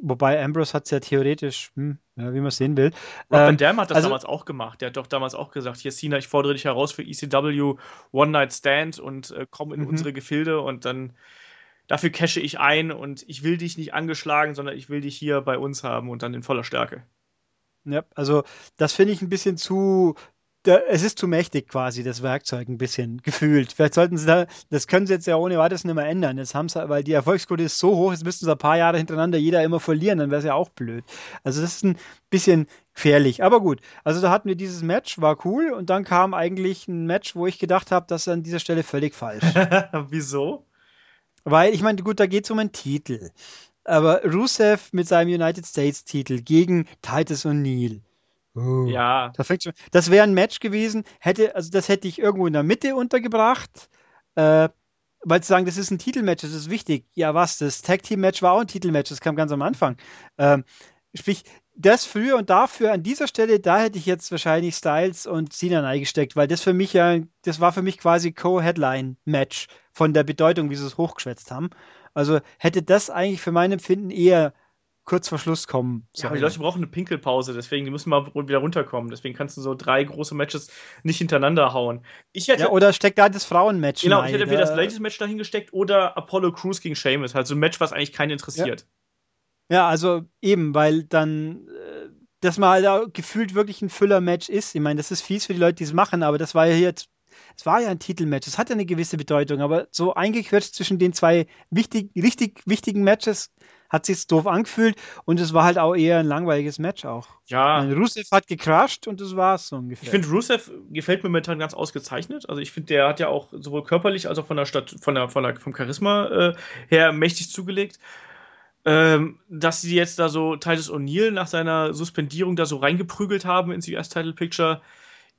wobei Ambrose hat es ja theoretisch, hm, ja, wie man es sehen will. Rob ähm, Van Dam hat das also, damals auch gemacht. Der hat doch damals auch gesagt, hier Cena, ich fordere dich heraus für ECW One Night Stand und äh, komm in mhm. unsere Gefilde und dann dafür cache ich ein und ich will dich nicht angeschlagen, sondern ich will dich hier bei uns haben und dann in voller Stärke. Ja, also das finde ich ein bisschen zu. Es ist zu mächtig quasi, das Werkzeug ein bisschen gefühlt. Vielleicht sollten sie da, das können sie jetzt ja ohne weiteres nicht mehr ändern. Jetzt haben sie, weil die Erfolgsquote ist so hoch, jetzt müssten sie ein paar Jahre hintereinander jeder immer verlieren, dann wäre es ja auch blöd. Also das ist ein bisschen gefährlich. Aber gut, also da hatten wir dieses Match, war cool und dann kam eigentlich ein Match, wo ich gedacht habe, das ist an dieser Stelle völlig falsch. Wieso? Weil, ich meine, gut, da geht es um einen Titel. Aber Rusev mit seinem United States-Titel gegen Titus O'Neill. Oh, ja. Das, das wäre ein Match gewesen, hätte, also das hätte ich irgendwo in der Mitte untergebracht. Äh, weil zu sagen, das ist ein Titelmatch, das ist wichtig. Ja, was? Das Tag Team Match war auch ein Titelmatch, das kam ganz am Anfang. Ähm, sprich, das früher und dafür an dieser Stelle, da hätte ich jetzt wahrscheinlich Styles und Cena eingesteckt, weil das für mich ja, das war für mich quasi Co-Headline-Match von der Bedeutung, wie sie es hochgeschwätzt haben. Also hätte das eigentlich für mein Empfinden eher kurz vor Schluss kommen. Ja, aber die Leute brauchen eine Pinkelpause, deswegen die müssen mal wieder runterkommen. Deswegen kannst du so drei große Matches nicht hintereinander hauen. Ich hätte, ja, oder steckt da das Frauenmatch Genau, ich hätte entweder das Ladies Match dahin gesteckt oder Apollo Crews gegen Sheamus. Halt so ein Match, was eigentlich keinen interessiert. Ja. Ja, also eben, weil dann äh, das mal da gefühlt wirklich ein Füller-Match ist. Ich meine, das ist fies für die Leute, die es machen, aber das war ja hier, es war ja ein Titelmatch, es hat ja eine gewisse Bedeutung, aber so eingequetscht zwischen den zwei wichtig, richtig wichtigen Matches hat sich doof angefühlt und es war halt auch eher ein langweiliges Match auch. Ja. Meine, Rusev hat gecrashed und das war's so ungefähr. Ich finde, Rusev gefällt mir momentan ganz ausgezeichnet. Also ich finde, der hat ja auch sowohl körperlich als auch von der Stadt, von der, von der, vom Charisma äh, her mächtig zugelegt ähm, dass sie jetzt da so Titus O'Neill nach seiner Suspendierung da so reingeprügelt haben ins US-Title-Picture.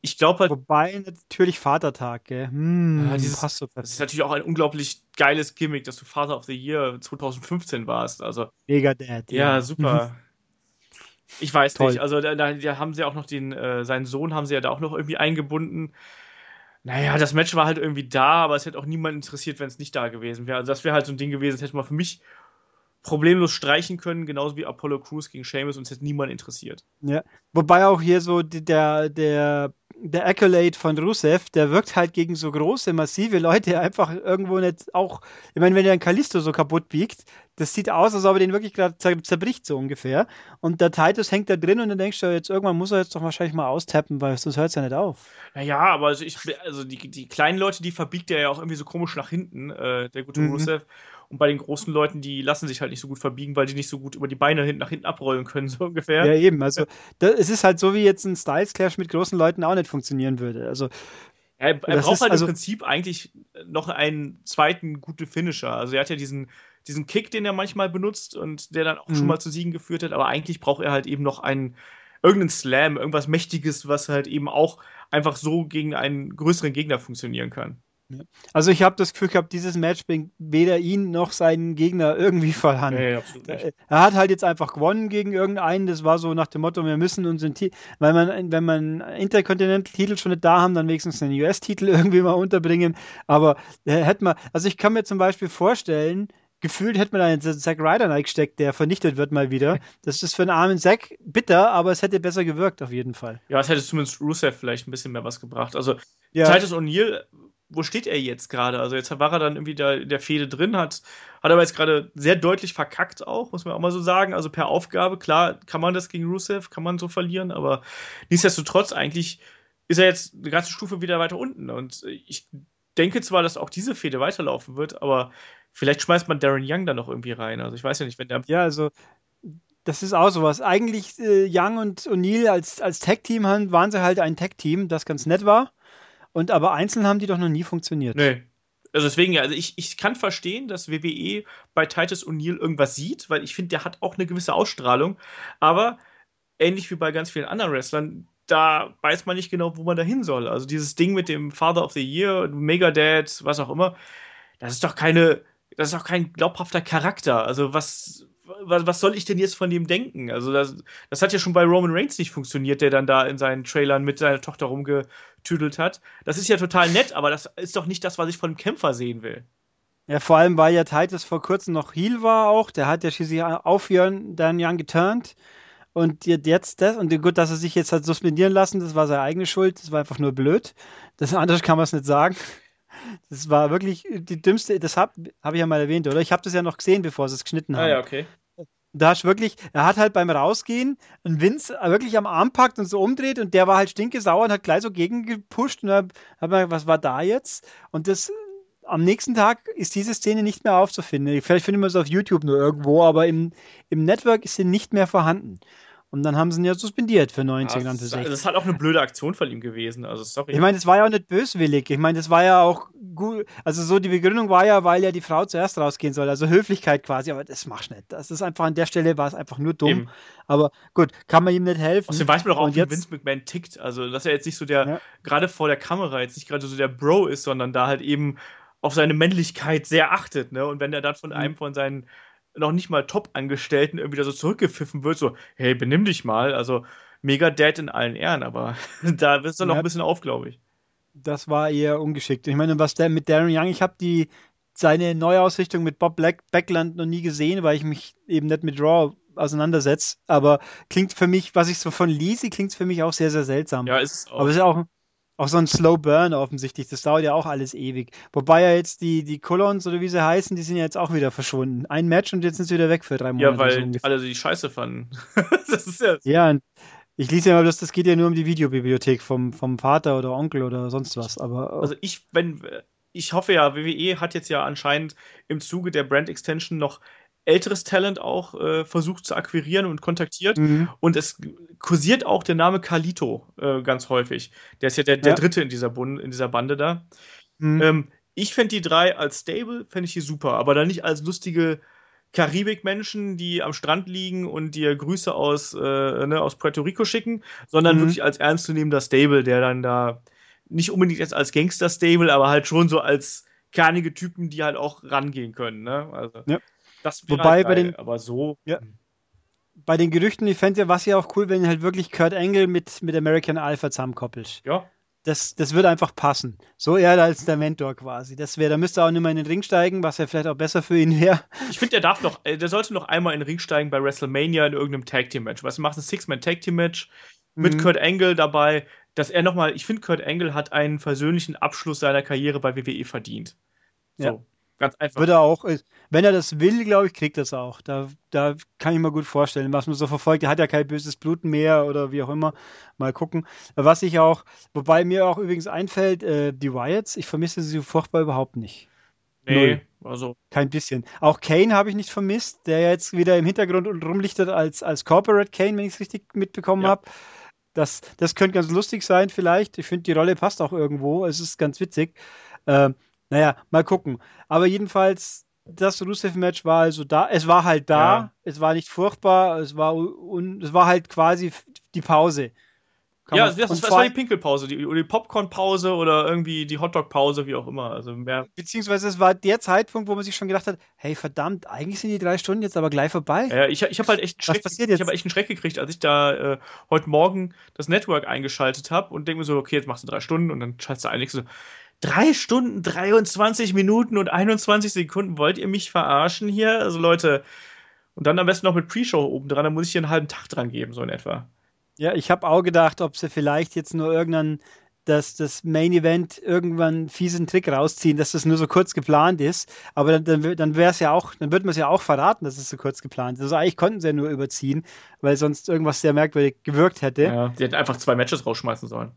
Ich glaube halt. Wobei natürlich Vatertag, gell? Hm, ja, dieses, passt so das ist natürlich auch ein unglaublich geiles Gimmick, dass du Father of the Year 2015 warst. Also, Mega Dad. Ja, ja. super. ich weiß Toll. nicht. Also, da, da, haben sie auch noch den, äh, seinen Sohn haben sie ja da auch noch irgendwie eingebunden. Naja, das Match war halt irgendwie da, aber es hätte auch niemand interessiert, wenn es nicht da gewesen wäre. Also, das wäre halt so ein Ding gewesen, das hätte man für mich problemlos streichen können, genauso wie Apollo Crews gegen Sheamus und es hätte niemand interessiert. Ja, wobei auch hier so der, der, der Accolade von Rusev, der wirkt halt gegen so große, massive Leute einfach irgendwo nicht auch, ich meine, wenn der ein Kalisto so kaputt biegt, das sieht aus, als ob er den wirklich gerade zerbricht, so ungefähr. Und der Titus hängt da drin und dann denkst du, jetzt irgendwann muss er jetzt doch wahrscheinlich mal austappen, weil sonst hört es ja nicht auf. Naja, aber also ich, also die, die kleinen Leute, die verbiegt er ja auch irgendwie so komisch nach hinten, äh, der gute mhm. Rusev. Und bei den großen Leuten, die lassen sich halt nicht so gut verbiegen, weil die nicht so gut über die Beine hinten nach hinten abrollen können, so ungefähr. Ja, eben. Also, da, es ist halt so, wie jetzt ein Styles Clash mit großen Leuten auch nicht funktionieren würde. Also, er, er braucht ist, halt also, im Prinzip eigentlich noch einen zweiten guten Finisher. Also er hat ja diesen, diesen Kick, den er manchmal benutzt und der dann auch schon mhm. mal zu Siegen geführt hat, aber eigentlich braucht er halt eben noch einen irgendeinen Slam, irgendwas Mächtiges, was halt eben auch einfach so gegen einen größeren Gegner funktionieren kann. Also ich habe das Gefühl gehabt, dieses Match bringt weder ihn noch seinen Gegner irgendwie voran. Ja, ja, er hat halt jetzt einfach gewonnen gegen irgendeinen. Das war so nach dem Motto, wir müssen unseren Titel, weil man, wenn man Intercontinental-Titel schon nicht da haben, dann wenigstens einen US-Titel irgendwie mal unterbringen. Aber äh, hätte man, also ich kann mir zum Beispiel vorstellen, gefühlt hätte man einen Zack Ryder reingesteckt, der vernichtet wird mal wieder. Das ist für einen armen Zack bitter, aber es hätte besser gewirkt auf jeden Fall. Ja, es hätte zumindest Rusev vielleicht ein bisschen mehr was gebracht. Also ja. Titus O'Neill wo steht er jetzt gerade? Also jetzt war er dann irgendwie da in der Fehde drin, hat, hat aber jetzt gerade sehr deutlich verkackt auch, muss man auch mal so sagen. Also per Aufgabe, klar kann man das gegen Rusev, kann man so verlieren, aber nichtsdestotrotz eigentlich ist er jetzt eine ganze Stufe wieder weiter unten. Und ich denke zwar, dass auch diese Fehde weiterlaufen wird, aber vielleicht schmeißt man Darren Young da noch irgendwie rein. Also ich weiß ja nicht, wenn der. Ja, also das ist auch sowas. Eigentlich äh, Young und O'Neill als, als Tag-Team waren sie halt ein Tag-Team, das ganz nett war. Und aber einzeln haben die doch noch nie funktioniert. Nee. Also deswegen, ja, also ich, ich kann verstehen, dass WWE bei Titus O'Neill irgendwas sieht, weil ich finde, der hat auch eine gewisse Ausstrahlung. Aber ähnlich wie bei ganz vielen anderen Wrestlern, da weiß man nicht genau, wo man da hin soll. Also dieses Ding mit dem Father of the Year, Megadad, was auch immer, das ist doch keine, das ist doch kein glaubhafter Charakter. Also was, was, was soll ich denn jetzt von dem denken? Also das, das hat ja schon bei Roman Reigns nicht funktioniert, der dann da in seinen Trailern mit seiner Tochter rumgetüdelt hat. Das ist ja total nett, aber das ist doch nicht das, was ich von einem Kämpfer sehen will. Ja, vor allem, weil ja Titus vor kurzem noch Heal war auch. Der hat ja schließlich auf Jörn dann Jan geturnt. Und jetzt das, und gut, dass er sich jetzt hat suspendieren lassen, das war seine eigene Schuld, das war einfach nur blöd. Das anders kann man es nicht sagen. Das war wirklich die dümmste, das habe hab ich ja mal erwähnt, oder? Ich habe das ja noch gesehen, bevor sie es geschnitten haben. Ah, ja, okay. Da hast wirklich, er hat halt beim Rausgehen einen Vince wirklich am Arm packt und so umdreht und der war halt stinkesauer und hat gleich so gegengepusht und hab mir, was war da jetzt? Und das, am nächsten Tag ist diese Szene nicht mehr aufzufinden. Vielleicht findet man es auf YouTube nur irgendwo, aber im, im Network ist sie nicht mehr vorhanden. Und dann haben sie ihn ja suspendiert für 90 ja, und für 60. Das ist halt auch eine blöde Aktion von ihm gewesen. Also, sorry. Ich meine, das war ja auch nicht böswillig. Ich meine, das war ja auch gut. Also, so die Begründung war ja, weil ja die Frau zuerst rausgehen soll. Also Höflichkeit quasi. Aber das machst du nicht. Das ist einfach an der Stelle war es einfach nur dumm. Eben. Aber gut, kann man ihm nicht helfen. Außerdem weiß man doch auch, wie Vince McMahon tickt. Also, dass er jetzt nicht so der, ja. gerade vor der Kamera, jetzt nicht gerade so der Bro ist, sondern da halt eben auf seine Männlichkeit sehr achtet. Ne? Und wenn er dann von mhm. einem von seinen noch nicht mal Top-Angestellten irgendwie da so zurückgepfiffen wird, so, hey, benimm dich mal. Also mega Dad in allen Ehren, aber da bist du noch ja, ein bisschen auf, glaube ich. Das war eher ungeschickt. Ich meine, was der mit Darren Young, ich habe die seine Neuausrichtung mit Bob Black Backland noch nie gesehen, weil ich mich eben nicht mit Raw auseinandersetze. Aber klingt für mich, was ich so von lese, klingt für mich auch sehr, sehr seltsam. Ja, ist auch. Aber es ist auch auch so ein Slow Burn offensichtlich. Das dauert ja auch alles ewig. Wobei ja jetzt die, die Colons oder wie sie heißen, die sind ja jetzt auch wieder verschwunden. Ein Match und jetzt sind sie wieder weg für drei Monate. Ja, weil so alle die Scheiße fanden. das ist ja. Ja, und ich lese ja mal, dass das geht ja nur um die Videobibliothek vom, vom Vater oder Onkel oder sonst was. Aber, also ich, wenn, ich hoffe ja, WWE hat jetzt ja anscheinend im Zuge der Brand Extension noch älteres Talent auch äh, versucht zu akquirieren und kontaktiert. Mhm. Und es kursiert auch der Name Kalito äh, ganz häufig. Der ist ja der, der ja. dritte in dieser, Bund, in dieser Bande da. Mhm. Ähm, ich fände die drei als Stable, fände ich die super, aber dann nicht als lustige Karibik-Menschen, die am Strand liegen und dir Grüße aus, äh, ne, aus Puerto Rico schicken, sondern mhm. wirklich als ernstzunehmender Stable, der dann da nicht unbedingt jetzt als Gangster-Stable, aber halt schon so als kernige Typen, die halt auch rangehen können. Ne? Also, ja. Das Wobei halt bei den, aber so. Ja, hm. bei den Gerüchten, ich fände ja, was ja auch cool, wenn halt wirklich Kurt Angle mit, mit American Alpha zusammenkoppelt. Ja. Das, das würde einfach passen. So er als der Mentor quasi. Das wäre, da müsste er auch nicht mehr in den Ring steigen, was ja vielleicht auch besser für ihn wäre. Ich finde, der darf noch, äh, der sollte noch einmal in den Ring steigen bei WrestleMania in irgendeinem Tag Team Match. Was macht ein Six-Man Tag Team Match mit mhm. Kurt Angle dabei, dass er nochmal, ich finde, Kurt Angle hat einen persönlichen Abschluss seiner Karriere bei WWE verdient. So. Ja. Ganz einfach. Würde auch, äh, wenn er das will, glaube ich, kriegt er es auch. Da, da kann ich mir gut vorstellen, was man so verfolgt. Er hat ja kein böses Blut mehr oder wie auch immer. Mal gucken. Was ich auch, wobei mir auch übrigens einfällt, äh, die Wyatts, ich vermisse sie furchtbar überhaupt nicht. Nee, Null. also. Kein bisschen. Auch Kane habe ich nicht vermisst, der jetzt wieder im Hintergrund rumlichtet als, als Corporate Kane, wenn ich es richtig mitbekommen ja. habe. Das, das könnte ganz lustig sein, vielleicht. Ich finde, die Rolle passt auch irgendwo. Es ist ganz witzig. Äh, naja, mal gucken. Aber jedenfalls, das Rusev-Match war also da. Es war halt da. Ja. Es war nicht furchtbar. Es war, un, es war halt quasi die Pause. Kann ja, das, das war die Pinkelpause, die, die Popcornpause oder irgendwie die Hotdog-Pause, wie auch immer. Also mehr. Beziehungsweise es war der Zeitpunkt, wo man sich schon gedacht hat, hey verdammt, eigentlich sind die drei Stunden jetzt aber gleich vorbei. Ja, ich, ich habe halt echt einen Schreck, passiert jetzt? Ich habe echt einen Schreck gekriegt, als ich da äh, heute Morgen das Network eingeschaltet habe und denke mir so, okay, jetzt machst du drei Stunden und dann schaltest du eigentlich so, drei Stunden, 23 Minuten und 21 Sekunden, wollt ihr mich verarschen hier? Also Leute, und dann am besten noch mit Pre-Show oben dran, da muss ich hier einen halben Tag dran geben, so in etwa. Ja, ich habe auch gedacht, ob sie vielleicht jetzt nur irgendein, dass das Main Event irgendwann einen fiesen Trick rausziehen, dass das nur so kurz geplant ist. Aber dann, dann, dann wäre es ja auch, dann würde man es ja auch verraten, dass es so kurz geplant ist. Also eigentlich konnten sie ja nur überziehen, weil sonst irgendwas sehr merkwürdig gewirkt hätte. Ja, die hätten einfach zwei Matches rausschmeißen sollen.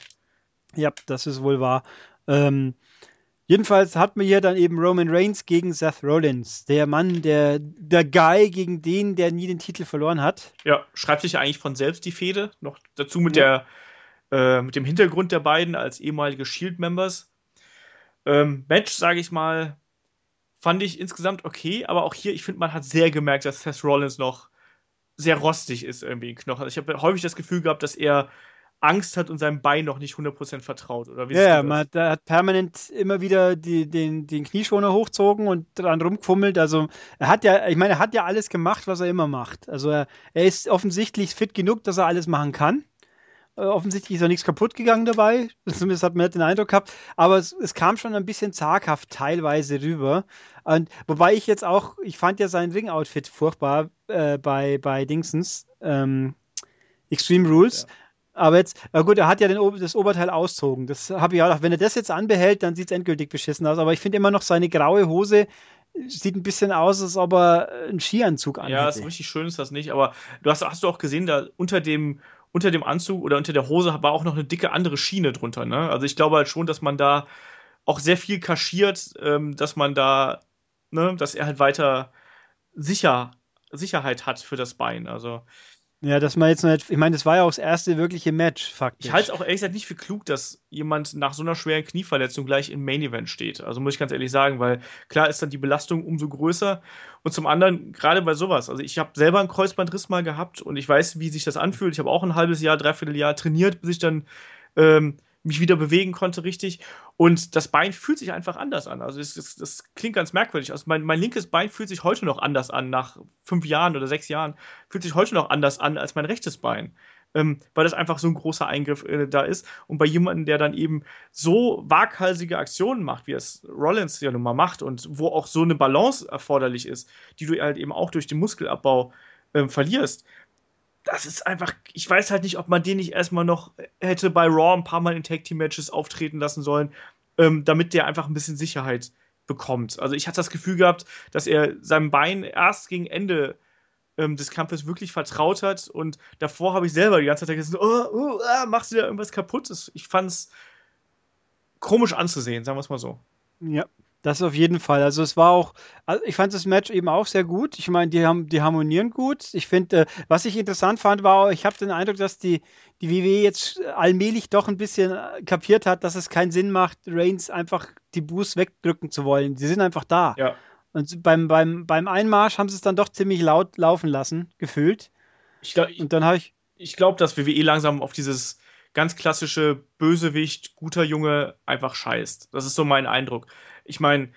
Ja, das ist wohl wahr. Ähm, Jedenfalls hat man hier dann eben Roman Reigns gegen Seth Rollins. Der Mann, der, der Guy gegen den, der nie den Titel verloren hat. Ja, schreibt sich ja eigentlich von selbst die Fehde. Noch dazu mit, ja. der, äh, mit dem Hintergrund der beiden als ehemalige Shield-Members. Ähm, Match, sage ich mal, fand ich insgesamt okay, aber auch hier, ich finde, man hat sehr gemerkt, dass Seth Rollins noch sehr rostig ist irgendwie in Knochen. Also ich habe häufig das Gefühl gehabt, dass er Angst hat und seinem Bein noch nicht 100% vertraut. Oder wie ja, ja man hat, hat permanent immer wieder die, den, den Knieschoner hochzogen und dran rumgefummelt. Also er hat ja, ich meine, er hat ja alles gemacht, was er immer macht. Also er, er ist offensichtlich fit genug, dass er alles machen kann. Äh, offensichtlich ist er nichts kaputt gegangen dabei. Zumindest hat man den Eindruck gehabt. Aber es, es kam schon ein bisschen zaghaft teilweise rüber. Und, wobei ich jetzt auch, ich fand ja sein Ring-Outfit furchtbar äh, bei, bei Dingsens. Ähm, Extreme Rules. Ja. Aber jetzt, na gut, er hat ja den, das Oberteil auszogen. Das habe ich auch gedacht, wenn er das jetzt anbehält, dann sieht es endgültig beschissen aus. Aber ich finde immer noch seine graue Hose sieht ein bisschen aus, als ob er einen Skianzug anhat. Ja, so richtig schön ist das nicht. Aber du hast, hast du auch gesehen, da unter dem, unter dem Anzug oder unter der Hose war auch noch eine dicke andere Schiene drunter. Ne? Also ich glaube halt schon, dass man da auch sehr viel kaschiert, ähm, dass man da, ne, dass er halt weiter sicher, Sicherheit hat für das Bein. Also ja, dass man jetzt noch nicht, ich meine, das war ja auch das erste wirkliche Match, faktisch. Ich halte es auch ehrlich gesagt nicht für klug, dass jemand nach so einer schweren Knieverletzung gleich im Main Event steht. Also muss ich ganz ehrlich sagen, weil klar ist dann die Belastung umso größer. Und zum anderen, gerade bei sowas, also ich habe selber einen Kreuzbandriss mal gehabt und ich weiß, wie sich das anfühlt. Ich habe auch ein halbes Jahr, dreiviertel Jahr trainiert, bis ich dann ähm, mich wieder bewegen konnte richtig. Und das Bein fühlt sich einfach anders an. Also das, das, das klingt ganz merkwürdig. Also mein, mein, linkes Bein fühlt sich heute noch anders an, nach fünf Jahren oder sechs Jahren, fühlt sich heute noch anders an als mein rechtes Bein. Ähm, weil das einfach so ein großer Eingriff äh, da ist. Und bei jemandem, der dann eben so waghalsige Aktionen macht, wie es Rollins ja nun mal macht und wo auch so eine Balance erforderlich ist, die du halt eben auch durch den Muskelabbau äh, verlierst, das ist einfach, ich weiß halt nicht, ob man den nicht erstmal noch hätte bei Raw ein paar Mal in Tag Team Matches auftreten lassen sollen, ähm, damit der einfach ein bisschen Sicherheit bekommt. Also ich hatte das Gefühl gehabt, dass er seinem Bein erst gegen Ende ähm, des Kampfes wirklich vertraut hat und davor habe ich selber die ganze Zeit gesagt, oh, oh, ah, machst du da irgendwas kaputt? Ich fand es komisch anzusehen, sagen wir es mal so. Ja, das auf jeden Fall. Also es war auch, also ich fand das Match eben auch sehr gut. Ich meine, die haben, die harmonieren gut. Ich finde, äh, was ich interessant fand, war, ich habe den Eindruck, dass die, die WWE jetzt allmählich doch ein bisschen äh, kapiert hat, dass es keinen Sinn macht, Reigns einfach die Boos wegdrücken zu wollen. Sie sind einfach da. Ja. Und beim, beim, beim Einmarsch haben sie es dann doch ziemlich laut laufen lassen, gefühlt. Ich glaub, Und dann habe ich. Ich glaube, dass WWE langsam auf dieses ganz klassische Bösewicht, guter Junge einfach scheißt. Das ist so mein Eindruck ich meine,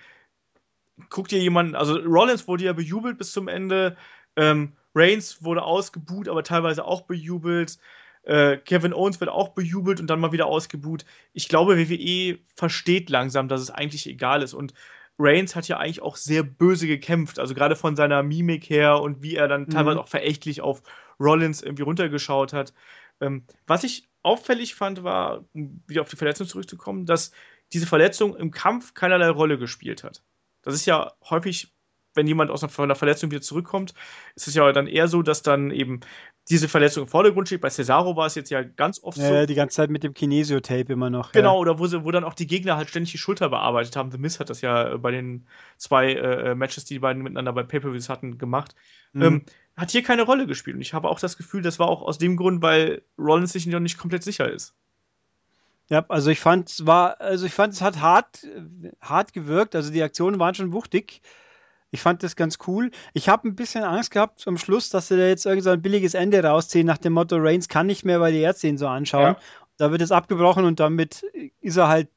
guck dir jemanden, also Rollins wurde ja bejubelt bis zum Ende, ähm, Reigns wurde ausgebuht, aber teilweise auch bejubelt. Äh, Kevin Owens wird auch bejubelt und dann mal wieder ausgebuht. Ich glaube, WWE versteht langsam, dass es eigentlich egal ist. Und Reigns hat ja eigentlich auch sehr böse gekämpft, also gerade von seiner Mimik her und wie er dann mhm. teilweise auch verächtlich auf Rollins irgendwie runtergeschaut hat. Ähm, was ich auffällig fand, war, um wieder auf die Verletzung zurückzukommen, dass diese Verletzung im Kampf keinerlei Rolle gespielt hat. Das ist ja häufig wenn jemand aus einer Verletzung wieder zurückkommt, ist es ja dann eher so, dass dann eben diese Verletzung im Vordergrund steht. Bei Cesaro war es jetzt ja ganz oft ja, so. Ja, die ganze Zeit mit dem Kinesio-Tape immer noch. Genau, ja. oder wo, sie, wo dann auch die Gegner halt ständig die Schulter bearbeitet haben. The Miz hat das ja äh, bei den zwei äh, äh, Matches, die die beiden miteinander bei Pay-Per-Views hatten, gemacht. Mhm. Ähm, hat hier keine Rolle gespielt. Und ich habe auch das Gefühl, das war auch aus dem Grund, weil Rollins sich noch nicht komplett sicher ist. Ja, also ich fand es war, also ich fand es hat hart, hart gewirkt. Also die Aktionen waren schon wuchtig. Ich fand das ganz cool. Ich habe ein bisschen Angst gehabt zum Schluss, dass sie da jetzt irgend so ein billiges Ende rausziehen nach dem Motto, Reigns kann nicht mehr, weil die Ärzte ihn so anschauen. Ja. Da wird es abgebrochen und damit ist er halt,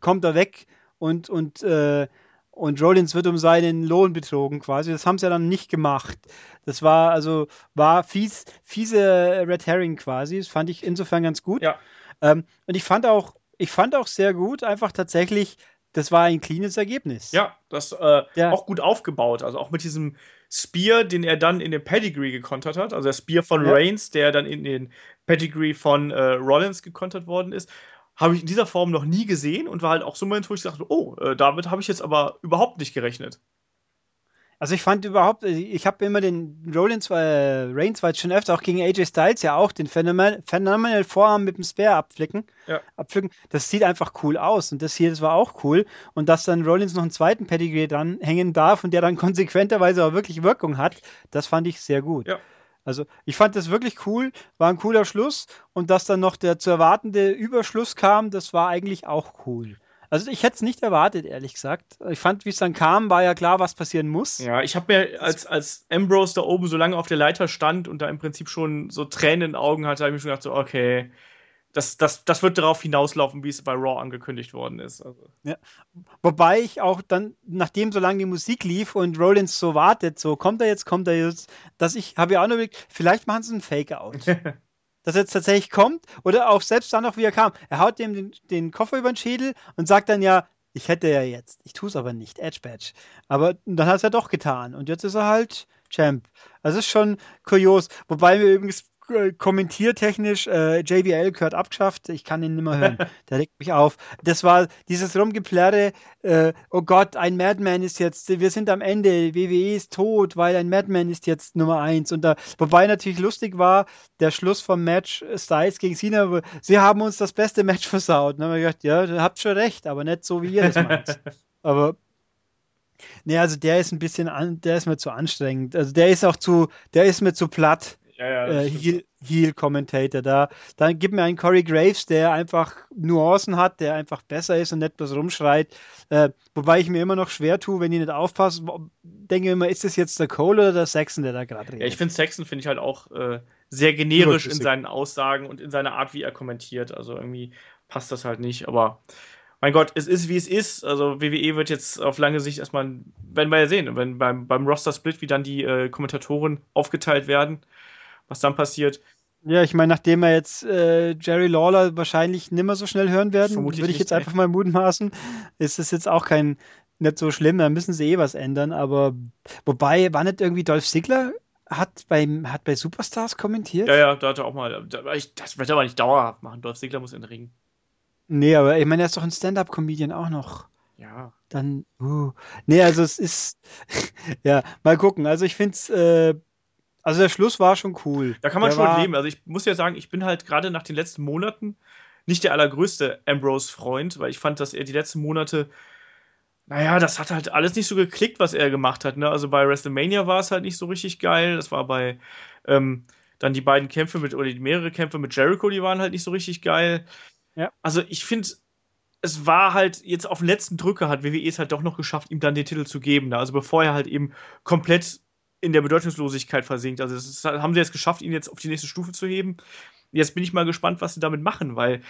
kommt er weg und, und, äh, und Rollins wird um seinen Lohn betrogen quasi. Das haben sie ja dann nicht gemacht. Das war also, war fies, fiese Red Herring quasi. Das fand ich insofern ganz gut. Ja. Ähm, und ich fand auch, ich fand auch sehr gut, einfach tatsächlich, das war ein cleanes Ergebnis. Ja, das äh, ja. auch gut aufgebaut. Also auch mit diesem Spear, den er dann in den Pedigree gekontert hat. Also der Spear von ja. Reigns, der dann in den Pedigree von äh, Rollins gekontert worden ist. Habe ich in dieser Form noch nie gesehen und war halt auch so ein Moment, wo ich dachte, oh, äh, damit habe ich jetzt aber überhaupt nicht gerechnet. Also ich fand überhaupt, äh, ich habe immer den Rollins, äh, Reigns war jetzt schon öfter auch gegen AJ Styles ja auch den Phänomen, Phenomenal Vorarm mit dem Spear abflicken, ja. abpflücken. Das sieht einfach cool aus und das hier, das war auch cool und dass dann Rollins noch einen zweiten Pedigree dran hängen darf und der dann konsequenterweise auch wirklich Wirkung hat, das fand ich sehr gut. Ja. Also ich fand das wirklich cool, war ein cooler Schluss und dass dann noch der zu erwartende Überschluss kam, das war eigentlich auch cool. Also ich hätte es nicht erwartet, ehrlich gesagt. Ich fand, wie es dann kam, war ja klar, was passieren muss. Ja, ich habe mir, als, als Ambrose da oben so lange auf der Leiter stand und da im Prinzip schon so Tränen in den Augen hatte, habe ich mir schon gedacht, so, okay, das, das, das wird darauf hinauslaufen, wie es bei Raw angekündigt worden ist. Also. Ja. Wobei ich auch dann, nachdem so lange die Musik lief und Rollins so wartet, so kommt er jetzt, kommt er jetzt, dass ich, habe ja auch noch überlegt, vielleicht machen sie einen Fake-Out. dass er jetzt tatsächlich kommt oder auch selbst dann noch, wie er kam. Er haut dem den, den Koffer über den Schädel und sagt dann ja, ich hätte ja jetzt, ich tue es aber nicht, Edge Badge. Aber dann hat es er doch getan und jetzt ist er halt Champ. Also ist schon kurios. Wobei wir übrigens äh, kommentiertechnisch äh, JBL gehört abgeschafft. Ich kann ihn nicht mehr hören. Der regt mich auf. Das war dieses Rumgeplärre. Äh, oh Gott, ein Madman ist jetzt. Wir sind am Ende. WWE ist tot, weil ein Madman ist jetzt Nummer eins. Und da, wobei natürlich lustig war, der Schluss vom Match Styles gegen Cena. Sie haben uns das beste Match versaut. Und dann haben wir gedacht, ja, ihr habt schon recht, aber nicht so wie ihr das macht. aber Nee, also der ist ein bisschen, an, der ist mir zu anstrengend. Also der ist auch zu, der ist mir zu platt ja, ja, äh, Heel-Commentator. da, dann gib mir einen Corey Graves, der einfach Nuancen hat, der einfach besser ist und nicht bloß rumschreit. Äh, wobei ich mir immer noch schwer tue, wenn ich nicht aufpasse, denke immer, ist das jetzt der Cole oder der Saxon, der da gerade redet? Ja, ich finde Saxon finde ich halt auch äh, sehr generisch in seinen Aussagen und in seiner Art, wie er kommentiert. Also irgendwie passt das halt nicht, aber mein Gott, es ist wie es ist. Also WWE wird jetzt auf lange Sicht erstmal, werden wir ja sehen, wenn beim, beim Roster-Split, wie dann die äh, Kommentatoren aufgeteilt werden was dann passiert. Ja, ich meine, nachdem wir jetzt äh, Jerry Lawler wahrscheinlich nimmer so schnell hören werden, würde ich jetzt einfach mal mutmaßen, ist es jetzt auch kein nicht so schlimm, da müssen sie eh was ändern, aber wobei, war nicht irgendwie Dolph Ziggler hat, beim, hat bei Superstars kommentiert? Ja, ja, da hat er auch mal, das wird er aber nicht dauerhaft machen, Dolph Ziggler muss in den Ring. Nee, aber ich meine, er ist doch ein Stand-Up-Comedian auch noch. Ja. Dann, uh. Nee, also es ist, ja, mal gucken. Also ich finde es äh, also der Schluss war schon cool. Da kann man der schon leben. Also ich muss ja sagen, ich bin halt gerade nach den letzten Monaten nicht der allergrößte Ambrose-Freund, weil ich fand, dass er die letzten Monate, naja, das hat halt alles nicht so geklickt, was er gemacht hat. Ne? Also bei WrestleMania war es halt nicht so richtig geil. Das war bei ähm, dann die beiden Kämpfe mit, oder mehrere Kämpfe mit Jericho, die waren halt nicht so richtig geil. Ja. Also ich finde, es war halt jetzt auf den letzten Drücker hat WWE es halt doch noch geschafft, ihm dann den Titel zu geben. Ne? Also bevor er halt eben komplett in der Bedeutungslosigkeit versinkt. Also das haben sie jetzt geschafft, ihn jetzt auf die nächste Stufe zu heben. Jetzt bin ich mal gespannt, was sie damit machen, weil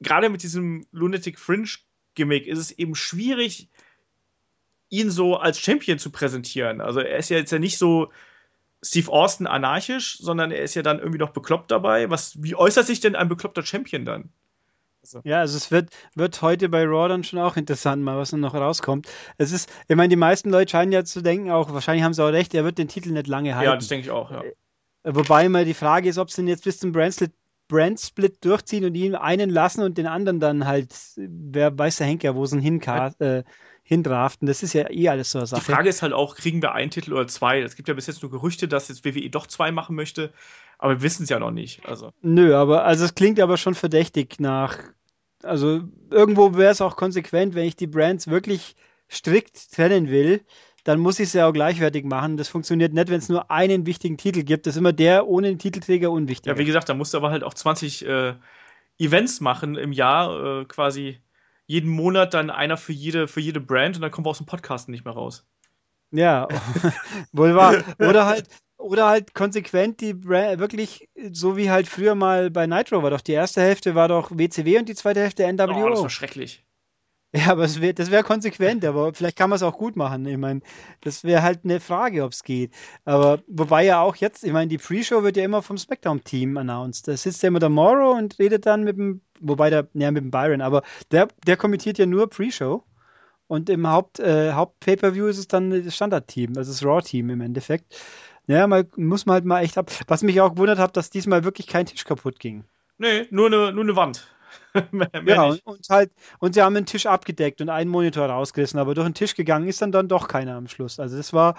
gerade mit diesem Lunatic Fringe Gimmick ist es eben schwierig, ihn so als Champion zu präsentieren. Also er ist ja jetzt ja nicht so Steve Austin anarchisch, sondern er ist ja dann irgendwie noch bekloppt dabei. Was, wie äußert sich denn ein bekloppter Champion dann? Also. Ja, also es wird, wird heute bei Raw dann schon auch interessant, mal was dann noch rauskommt. Es ist, ich meine, die meisten Leute scheinen ja zu denken, auch wahrscheinlich haben sie auch recht, er wird den Titel nicht lange halten. Ja, das denke ich auch, ja. Äh, wobei immer die Frage ist, ob sie ihn jetzt bis zum Brandsplit, Brandsplit durchziehen und ihn einen lassen und den anderen dann halt, wer weiß der Henker, wo sie ihn hin, äh, hindraften. Das ist ja eh alles so eine Sache. Die Frage ist halt auch, kriegen wir einen Titel oder zwei? Es gibt ja bis jetzt nur Gerüchte, dass jetzt WWE doch zwei machen möchte, aber wir wissen es ja noch nicht. Also. Nö, aber also es klingt aber schon verdächtig nach. Also irgendwo wäre es auch konsequent, wenn ich die Brands wirklich strikt trennen will, dann muss ich es ja auch gleichwertig machen. Das funktioniert nicht, wenn es nur einen wichtigen Titel gibt. Das ist immer der ohne den Titelträger unwichtig. Ja, wie gesagt, da musst du aber halt auch 20 äh, Events machen im Jahr, äh, quasi jeden Monat dann einer für jede, für jede Brand und dann kommen wir aus dem Podcast nicht mehr raus. Ja, wohl wahr. Oder halt, oder halt konsequent die Brand, wirklich so wie halt früher mal bei Nitro war doch. Die erste Hälfte war doch WCW und die zweite Hälfte NWO. Oh, das war schrecklich. Ja, aber wär, das wäre konsequent, aber vielleicht kann man es auch gut machen. Ich meine, das wäre halt eine Frage, ob es geht. Aber wobei ja auch jetzt, ich meine, die Pre-Show wird ja immer vom SmackDown-Team announced. Da sitzt ja immer der Morrow und redet dann mit dem, wobei der, ja, mit dem Byron, aber der, der kommentiert ja nur Pre-Show. Und im Haupt, äh, Haupt-Pay-Per-View ist es dann das Standard-Team, also das Raw-Team im Endeffekt. Ja, mal, muss man halt mal echt ab. Was mich auch gewundert hat, dass diesmal wirklich kein Tisch kaputt ging. Nee, nur eine, nur eine Wand. ja, und, und, halt, und sie haben den Tisch abgedeckt und einen Monitor rausgerissen, aber durch den Tisch gegangen ist dann, dann doch keiner am Schluss. Also das war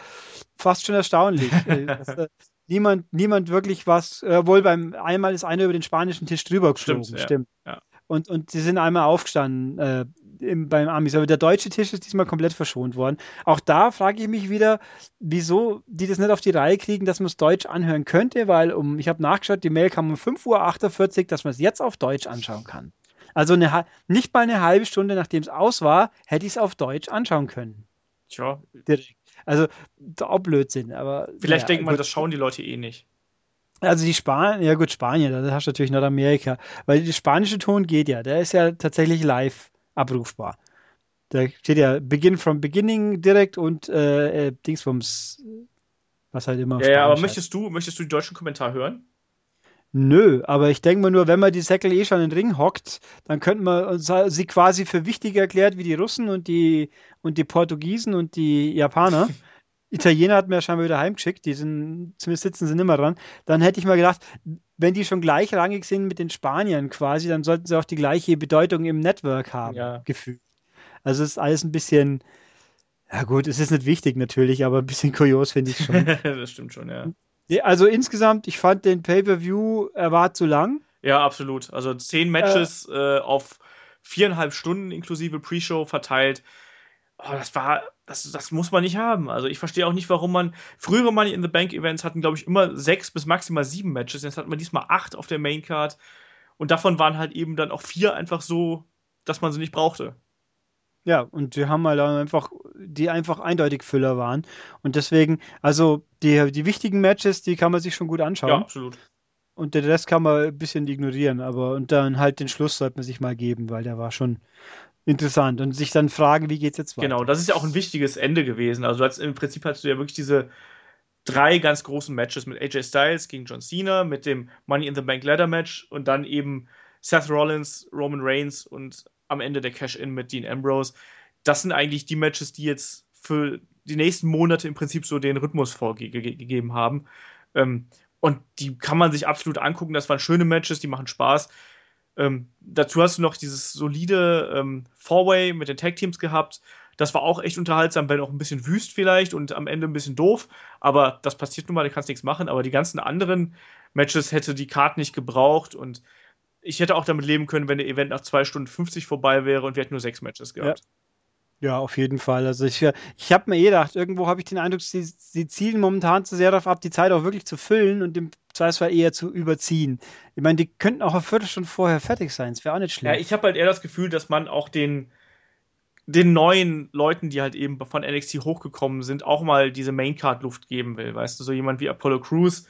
fast schon erstaunlich. Äh, dass, äh, niemand, niemand wirklich was, äh, wohl beim einmal ist einer über den spanischen Tisch drüber geflogen, stimmt. stimmt. Ja. Und, und sie sind einmal aufgestanden äh, im, beim Amis, aber der deutsche Tisch ist diesmal komplett verschont worden. Auch da frage ich mich wieder, wieso die das nicht auf die Reihe kriegen, dass man es Deutsch anhören könnte, weil um, ich habe nachgeschaut, die Mail kam um 5.48 Uhr, dass man es jetzt auf Deutsch anschauen kann. Also eine, nicht mal eine halbe Stunde, nachdem es aus war, hätte ich es auf Deutsch anschauen können. Tja. Direkt. Also auch Blödsinn, aber. Vielleicht ja, denkt man, das schauen die Leute eh nicht. Also die Spanier, ja gut, Spanien, da hast du natürlich Nordamerika, weil der spanische Ton geht ja, der ist ja tatsächlich live abrufbar. Da steht ja Begin from Beginning direkt und äh, äh Dingsbums, was halt immer. Ja, ja aber möchtest du, möchtest du den deutschen Kommentar hören? Nö, aber ich denke mal nur, wenn man die Säckel eh schon in den Ring hockt, dann könnte man sie quasi für wichtiger erklärt wie die Russen und die, und die Portugiesen und die Japaner. Italiener hat mir ja scheinbar wieder heimgeschickt, die sind, zumindest sitzen sie nicht mehr dran. Dann hätte ich mal gedacht, wenn die schon gleichrangig sind mit den Spaniern quasi, dann sollten sie auch die gleiche Bedeutung im Network haben, ja. gefühlt. Also es ist alles ein bisschen, ja gut, es ist nicht wichtig natürlich, aber ein bisschen kurios finde ich schon. das stimmt schon, ja. Also insgesamt, ich fand den Pay-Per-View, er war zu lang. Ja, absolut. Also zehn Matches äh, äh, auf viereinhalb Stunden inklusive Pre-Show verteilt. Oh, das war, das, das muss man nicht haben. Also ich verstehe auch nicht, warum man. Frühere Money in the Bank Events hatten, glaube ich, immer sechs bis maximal sieben Matches. Jetzt hat man diesmal acht auf der Main Card. Und davon waren halt eben dann auch vier einfach so, dass man sie nicht brauchte. Ja, und die haben halt einfach, die einfach eindeutig Füller waren. Und deswegen, also die, die wichtigen Matches, die kann man sich schon gut anschauen. Ja, absolut. Und den Rest kann man ein bisschen ignorieren, aber und dann halt den Schluss sollte man sich mal geben, weil der war schon interessant und sich dann fragen, wie geht's jetzt weiter. Genau, das ist ja auch ein wichtiges Ende gewesen. Also als, im Prinzip hast du ja wirklich diese drei ganz großen Matches mit AJ Styles gegen John Cena, mit dem Money in the Bank Ladder Match und dann eben Seth Rollins, Roman Reigns und am Ende der Cash-In mit Dean Ambrose. Das sind eigentlich die Matches, die jetzt für die nächsten Monate im Prinzip so den Rhythmus vorgegeben haben. Ähm, und die kann man sich absolut angucken. Das waren schöne Matches, die machen Spaß. Ähm, dazu hast du noch dieses solide ähm, Four-Way mit den Tag-Teams gehabt. Das war auch echt unterhaltsam, wenn auch ein bisschen wüst vielleicht und am Ende ein bisschen doof. Aber das passiert nun mal, da kannst nichts machen. Aber die ganzen anderen Matches hätte die Karte nicht gebraucht und ich hätte auch damit leben können, wenn der Event nach 2 Stunden 50 vorbei wäre und wir hätten nur sechs Matches gehabt. Ja. Ja auf jeden Fall. Also ich, ich habe mir eh gedacht, irgendwo habe ich den Eindruck, sie, sie zielen momentan zu sehr darauf ab, die Zeit auch wirklich zu füllen und im Zweifelsfall eher zu überziehen. Ich meine, die könnten auch eine Viertelstunde vorher fertig sein. Das wäre auch nicht schlecht. Ja, ich habe halt eher das Gefühl, dass man auch den, den neuen Leuten, die halt eben von NXT hochgekommen sind, auch mal diese Maincard-Luft geben will. Weißt du, so jemand wie Apollo Crews,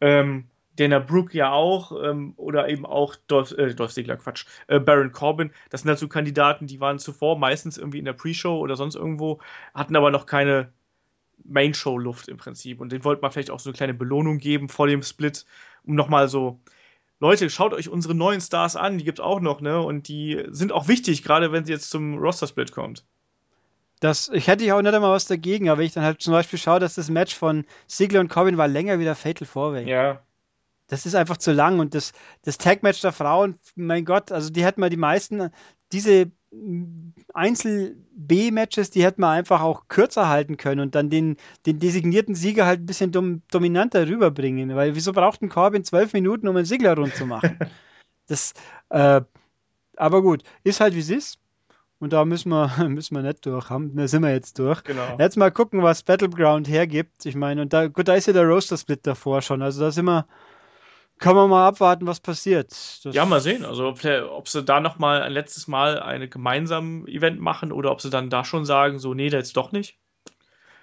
ähm, Dana Brooke ja auch, ähm, oder eben auch Dolph, äh, Dolph Ziggler, Quatsch, äh, Baron Corbin. Das sind halt so Kandidaten, die waren zuvor meistens irgendwie in der Pre-Show oder sonst irgendwo, hatten aber noch keine Main-Show-Luft im Prinzip. Und den wollte man vielleicht auch so eine kleine Belohnung geben vor dem Split, um nochmal so, Leute, schaut euch unsere neuen Stars an, die gibt es auch noch, ne? Und die sind auch wichtig, gerade wenn sie jetzt zum Roster-Split kommt. Das, ich hätte ja auch nicht einmal was dagegen, aber wenn ich dann halt zum Beispiel schaue, dass das Match von Ziggler und Corbin war länger wie der Fatal Four-Way. Ja. Das ist einfach zu lang und das, das Tag-Match der Frauen, mein Gott, also die hätten mal die meisten, diese Einzel-B-Matches, die hätten wir einfach auch kürzer halten können und dann den, den designierten Sieger halt ein bisschen dom dominanter rüberbringen. Weil wieso braucht ein Corbin zwölf Minuten, um einen Sigler rund zu machen? das, äh, aber gut, ist halt wie es ist. Und da müssen wir, müssen wir nicht durch haben. Da sind wir jetzt durch. Genau. Jetzt mal gucken, was Battleground hergibt. Ich meine, und da, gut, da ist ja der Roaster-Split davor schon. Also da sind wir, kann man mal abwarten, was passiert. Das ja, mal sehen. Also ob, sie da noch mal ein letztes Mal ein gemeinsames Event machen oder ob sie dann da schon sagen, so nee, jetzt doch nicht.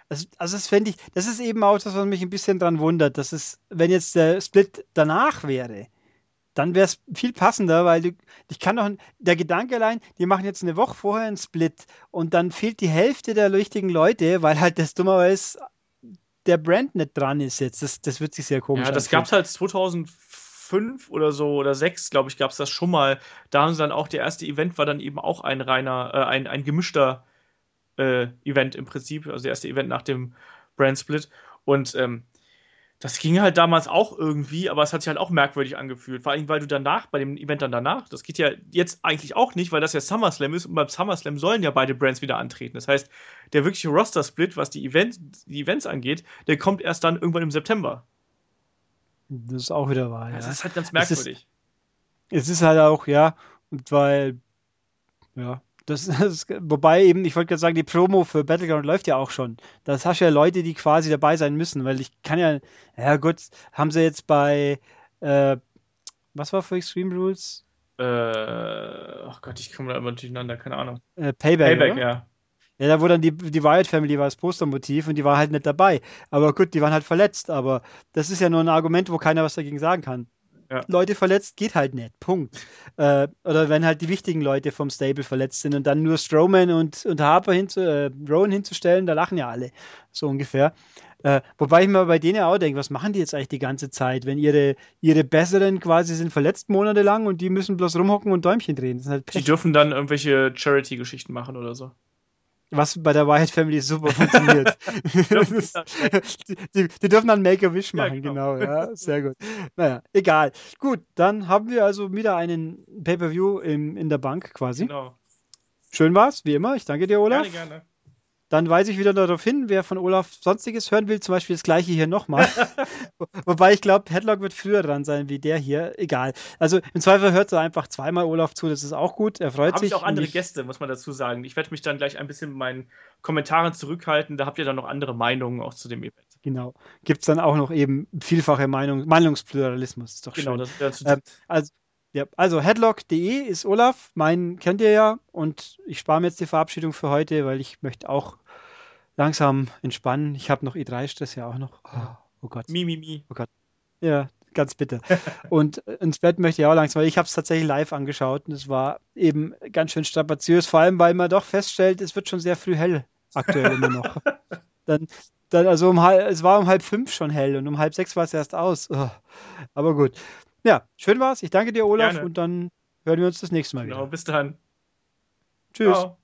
Also, also das fände ich, das ist eben auch das, was mich ein bisschen dran wundert. Das ist, wenn jetzt der Split danach wäre, dann wäre es viel passender, weil du, ich kann doch, der Gedanke allein, die machen jetzt eine Woche vorher einen Split und dann fehlt die Hälfte der richtigen Leute, weil halt das dummerweise der Brand nicht dran ist jetzt. Das, das wird sich sehr komisch Ja, das gab es halt 2005 oder so oder 6, glaube ich, gab es das schon mal. Da haben sie dann auch, der erste Event war dann eben auch ein reiner, äh, ein, ein gemischter äh, Event im Prinzip, also der erste Event nach dem Brand Split. Und ähm, das ging halt damals auch irgendwie, aber es hat sich halt auch merkwürdig angefühlt. Vor allem, weil du danach, bei dem Event dann danach, das geht ja jetzt eigentlich auch nicht, weil das ja SummerSlam ist und beim SummerSlam sollen ja beide Brands wieder antreten. Das heißt, der wirkliche Roster-Split, was die, Event, die Events angeht, der kommt erst dann irgendwann im September. Das ist auch wieder wahr. Ja. Das ist halt ganz merkwürdig. Es ist, es ist halt auch, ja, und weil, ja, das, das, wobei eben, ich wollte gerade sagen, die Promo für Battleground läuft ja auch schon. Das hast du ja Leute, die quasi dabei sein müssen, weil ich kann ja, ja gut, haben sie jetzt bei, äh, was war für Extreme Rules? Äh, oh Gott, ich komme da immer durcheinander, keine Ahnung. Äh, Payback. Payback, oder? ja. Ja, da wurde dann die, die Wyatt Family war das Postermotiv und die war halt nicht dabei. Aber gut, die waren halt verletzt, aber das ist ja nur ein Argument, wo keiner was dagegen sagen kann ja. Leute verletzt, geht halt nicht. Punkt. Äh, oder wenn halt die wichtigen Leute vom Stable verletzt sind und dann nur Strowman und, und Harper hinzu, äh, Rowan hinzustellen, da lachen ja alle. So ungefähr. Äh, wobei ich mir bei denen auch denke, was machen die jetzt eigentlich die ganze Zeit, wenn ihre, ihre Besseren quasi sind verletzt monatelang und die müssen bloß rumhocken und Däumchen drehen. Halt die dürfen dann irgendwelche Charity-Geschichten machen oder so was bei der Wyatt Family super funktioniert. die, die, die, dürfen dann Make-A-Wish machen, ja, genau. genau. ja, sehr gut. Naja, egal. Gut, dann haben wir also wieder einen Pay-Per-View in der Bank quasi. Genau. Schön war's, wie immer. Ich danke dir, Olaf. Gerne, gerne. Dann weise ich wieder darauf hin, wer von Olaf Sonstiges hören will, zum Beispiel das gleiche hier nochmal. Wobei ich glaube, Headlock wird früher dran sein wie der hier. Egal. Also im Zweifel hört er einfach zweimal Olaf zu, das ist auch gut. Er freut Hab sich. Habe ich auch andere ich... Gäste, muss man dazu sagen. Ich werde mich dann gleich ein bisschen mit meinen Kommentaren zurückhalten. Da habt ihr dann noch andere Meinungen auch zu dem Event. Genau. Gibt es dann auch noch eben vielfache Meinung, Meinungspluralismus. Ist doch genau, schön. Das, ähm, also, ja, also headlock.de ist Olaf, meinen kennt ihr ja und ich spare mir jetzt die Verabschiedung für heute, weil ich möchte auch langsam entspannen. Ich habe noch E3-Stress ja auch noch. Oh, oh, Gott. Mi, mi, mi. Oh Gott. Ja, ganz bitte. und ins Bett möchte ich auch langsam, weil ich habe es tatsächlich live angeschaut und es war eben ganz schön strapaziös, vor allem weil man doch feststellt, es wird schon sehr früh hell aktuell immer noch. Dann, dann also um halb, es war um halb fünf schon hell und um halb sechs war es erst aus. Oh. Aber gut. Ja, schön war's. Ich danke dir, Olaf, Gerne. und dann hören wir uns das nächste Mal genau, wieder. Genau, bis dann. Tschüss. Ciao.